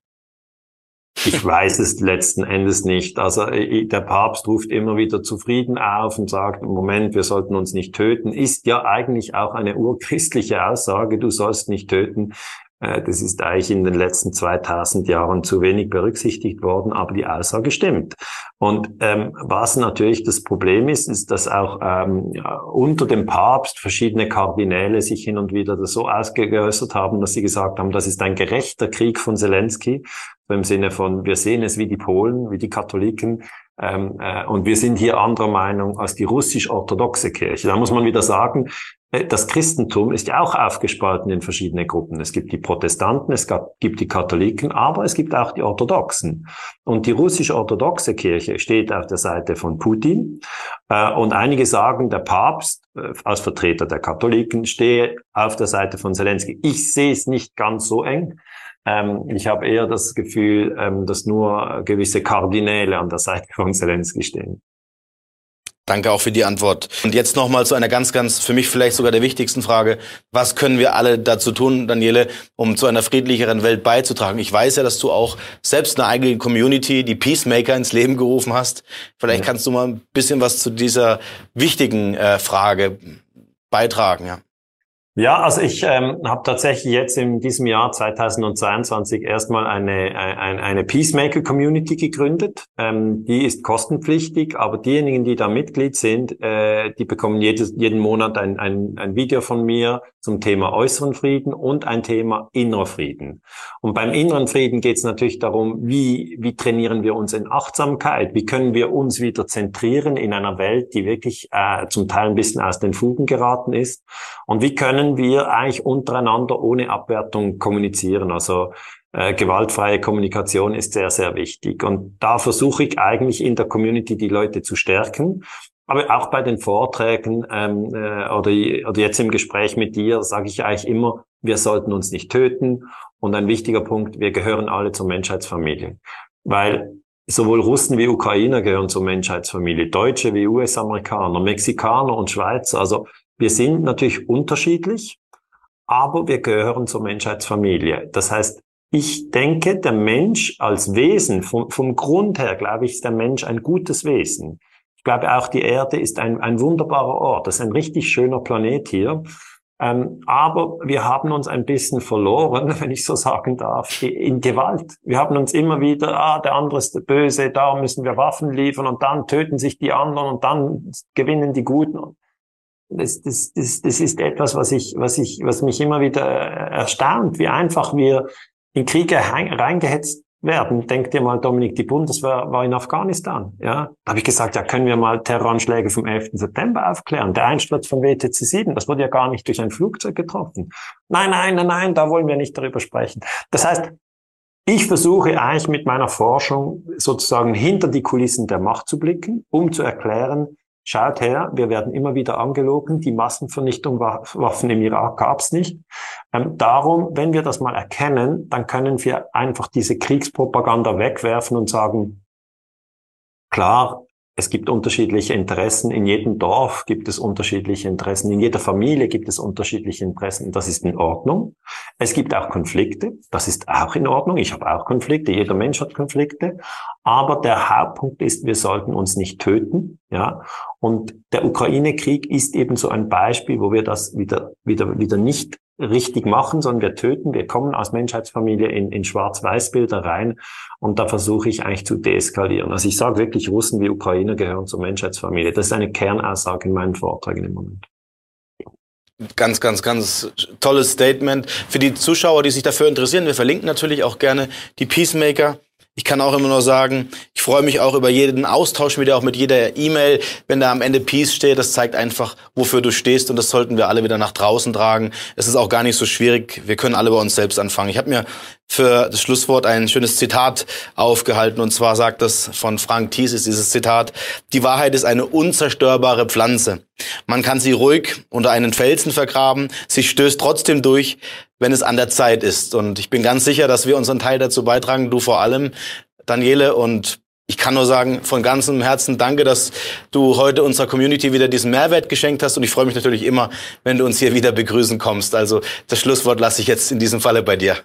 Ich weiß es letzten Endes nicht. Also äh, der Papst ruft immer wieder zufrieden auf und sagt, Moment, wir sollten uns nicht töten, ist ja eigentlich auch eine urchristliche Aussage, du sollst nicht töten. Äh, das ist eigentlich in den letzten 2000 Jahren zu wenig berücksichtigt worden, aber die Aussage stimmt. Und ähm, was natürlich das Problem ist, ist, dass auch ähm, unter dem Papst verschiedene Kardinäle sich hin und wieder so ausgeäußert haben, dass sie gesagt haben, das ist ein gerechter Krieg von Zelensky. Im Sinne von, wir sehen es wie die Polen, wie die Katholiken, Ähm, äh, und wir sind hier anderer Meinung als die russisch-orthodoxe Kirche. Da muss man wieder sagen, das Christentum ist ja auch aufgespalten in verschiedene Gruppen. Es gibt die Protestanten, es gibt die Katholiken, aber es gibt auch die Orthodoxen. Und die russisch-orthodoxe Kirche steht auf der Seite von Putin. Äh, und einige sagen, der Papst äh, als Vertreter der Katholiken stehe auf der Seite von Zelensky. Ich sehe es nicht ganz so eng. Ähm, ich habe eher das Gefühl, ähm, dass nur gewisse Kardinäle an der Seite von Zelensky stehen. Danke auch für die Antwort. Und jetzt nochmal zu einer ganz, ganz, für mich vielleicht sogar der wichtigsten Frage. Was können wir alle dazu tun, Daniele, um zu einer friedlicheren Welt beizutragen? Ich weiß ja, dass du auch selbst eine eigene Community, die Peacemaker, ins Leben gerufen hast. Vielleicht ja. kannst du mal ein bisschen was zu dieser wichtigen äh, Frage beitragen, ja. Ja, also ich ähm, habe tatsächlich jetzt in diesem Jahr 2022 erstmal eine, eine, eine Peacemaker-Community gegründet. Ähm, die ist kostenpflichtig, aber diejenigen, die da Mitglied sind, äh, die bekommen jedes, jeden Monat ein, ein, ein Video von mir zum Thema äußeren Frieden und ein Thema innerer Frieden. Und beim inneren Frieden geht es natürlich darum, wie, wie trainieren wir uns in Achtsamkeit, wie können wir uns wieder zentrieren in einer Welt, die wirklich äh, zum Teil ein bisschen aus den Fugen geraten ist. Und wie können können wir eigentlich untereinander ohne Abwertung kommunizieren. Also äh, gewaltfreie Kommunikation ist sehr, sehr wichtig. Und da versuche ich eigentlich in der Community die Leute zu stärken. Aber auch bei den Vorträgen ähm, äh, oder, oder jetzt im Gespräch mit dir sage ich eigentlich immer, wir sollten uns nicht töten. Und ein wichtiger Punkt, wir gehören alle zur Menschheitsfamilie. Weil sowohl Russen wie Ukrainer gehören zur Menschheitsfamilie, Deutsche wie US-Amerikaner, Mexikaner und Schweizer. Also wir sind natürlich unterschiedlich, aber wir gehören zur Menschheitsfamilie. Das heißt, ich denke, der Mensch als Wesen, vom, vom Grund her, glaube ich, ist der Mensch ein gutes Wesen. Ich glaube, auch die Erde ist ein, ein wunderbarer Ort. Das ist ein richtig schöner Planet hier. Ähm, aber wir haben uns ein bisschen verloren, wenn ich so sagen darf, in Gewalt. Wir haben uns immer wieder, ah, der andere ist böse, da müssen wir Waffen liefern und dann töten sich die anderen und dann gewinnen die Guten. Das, das, das, das ist etwas, was ich, was ich, was mich immer wieder erstaunt, wie einfach wir in Kriege reingehetzt werden. Denkt dir mal, Dominik, die Bundeswehr war in Afghanistan. Ja, da habe ich gesagt, ja, können wir mal Terroranschläge vom 11. September aufklären? Der Einsturz vom WTC 7, das wurde ja gar nicht durch ein Flugzeug getroffen. Nein, nein, nein, nein, da wollen wir nicht darüber sprechen. Das heißt, ich versuche eigentlich mit meiner Forschung sozusagen hinter die Kulissen der Macht zu blicken, um zu erklären, Schaut her, wir werden immer wieder angelogen, die Massenvernichtungswaffen im Irak gab es nicht. Ähm, darum, wenn wir das mal erkennen, dann können wir einfach diese Kriegspropaganda wegwerfen und sagen, klar, es gibt unterschiedliche Interessen. In jedem Dorf gibt es unterschiedliche Interessen. In jeder Familie gibt es unterschiedliche Interessen. Das ist in Ordnung. Es gibt auch Konflikte. Das ist auch in Ordnung. Ich habe auch Konflikte. Jeder Mensch hat Konflikte. Aber der Hauptpunkt ist, wir sollten uns nicht töten. Ja. Und der Ukraine-Krieg ist eben so ein Beispiel, wo wir das wieder, wieder, wieder nicht richtig machen, sondern wir töten, wir kommen als Menschheitsfamilie in, in Schwarz-Weiß-Bilder rein und da versuche ich eigentlich zu deeskalieren. Also ich sage wirklich, Russen wie Ukrainer gehören zur Menschheitsfamilie. Das ist eine Kernaussage in meinen Vorträgen im Moment. Ganz, ganz, ganz tolles Statement. Für die Zuschauer, die sich dafür interessieren, wir verlinken natürlich auch gerne die Peacemaker ich kann auch immer nur sagen, freue mich auch über jeden Austausch mit dir, auch mit jeder E-Mail, wenn da am Ende Peace steht. Das zeigt einfach, wofür du stehst und das sollten wir alle wieder nach draußen tragen. Es ist auch gar nicht so schwierig. Wir können alle bei uns selbst anfangen. Ich habe mir für das Schlusswort ein schönes Zitat aufgehalten und zwar sagt das von Frank Thies ist dieses Zitat, die Wahrheit ist eine unzerstörbare Pflanze. Man kann sie ruhig unter einen Felsen vergraben, sie stößt trotzdem durch, wenn es an der Zeit ist. Und ich bin ganz sicher, dass wir unseren Teil dazu beitragen, du vor allem, Daniele. Und ich kann nur sagen, von ganzem Herzen danke, dass du heute unserer Community wieder diesen Mehrwert geschenkt hast. Und ich freue mich natürlich immer, wenn du uns hier wieder begrüßen kommst. Also das Schlusswort lasse ich jetzt in diesem Falle bei dir.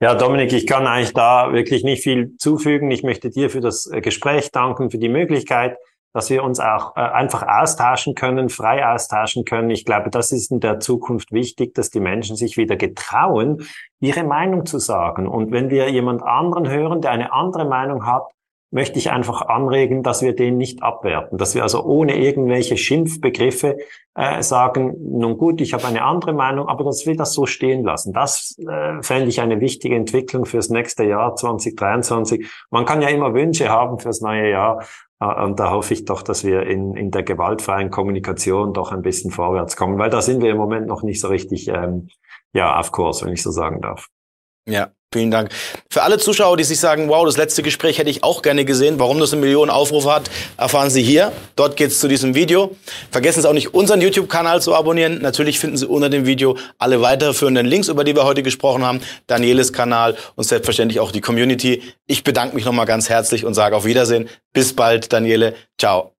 Ja, Dominik, ich kann eigentlich da wirklich nicht viel zufügen. Ich möchte dir für das äh, Gespräch danken, für die Möglichkeit dass wir uns auch äh, einfach austauschen können, frei austauschen können. Ich glaube, das ist in der Zukunft wichtig, dass die Menschen sich wieder getrauen, ihre Meinung zu sagen. Und wenn wir jemand anderen hören, der eine andere Meinung hat, möchte ich einfach anregen, dass wir den nicht abwerten, dass wir also ohne irgendwelche Schimpfbegriffe äh, sagen, nun gut, ich habe eine andere Meinung, aber das will das so stehen lassen. Das äh, fände ich eine wichtige Entwicklung fürs nächste Jahr 2023. Man kann ja immer Wünsche haben fürs neue Jahr, äh, und da hoffe ich doch, dass wir in, in der gewaltfreien Kommunikation doch ein bisschen vorwärts kommen, weil da sind wir im Moment noch nicht so richtig ähm, ja, auf Kurs, wenn ich so sagen darf. Ja, vielen Dank. Für alle Zuschauer, die sich sagen, wow, das letzte Gespräch hätte ich auch gerne gesehen, warum das eine Million Aufrufe hat, erfahren Sie hier. Dort geht's zu diesem Video. Vergessen Sie auch nicht, unseren YouTube-Kanal zu abonnieren. Natürlich finden Sie unter dem Video alle weiterführenden Links, über die wir heute gesprochen haben, Danieles Kanal und selbstverständlich auch die Community. Ich bedanke mich nochmal ganz herzlich und sage auf Wiedersehen. Bis bald, Daniele. Ciao.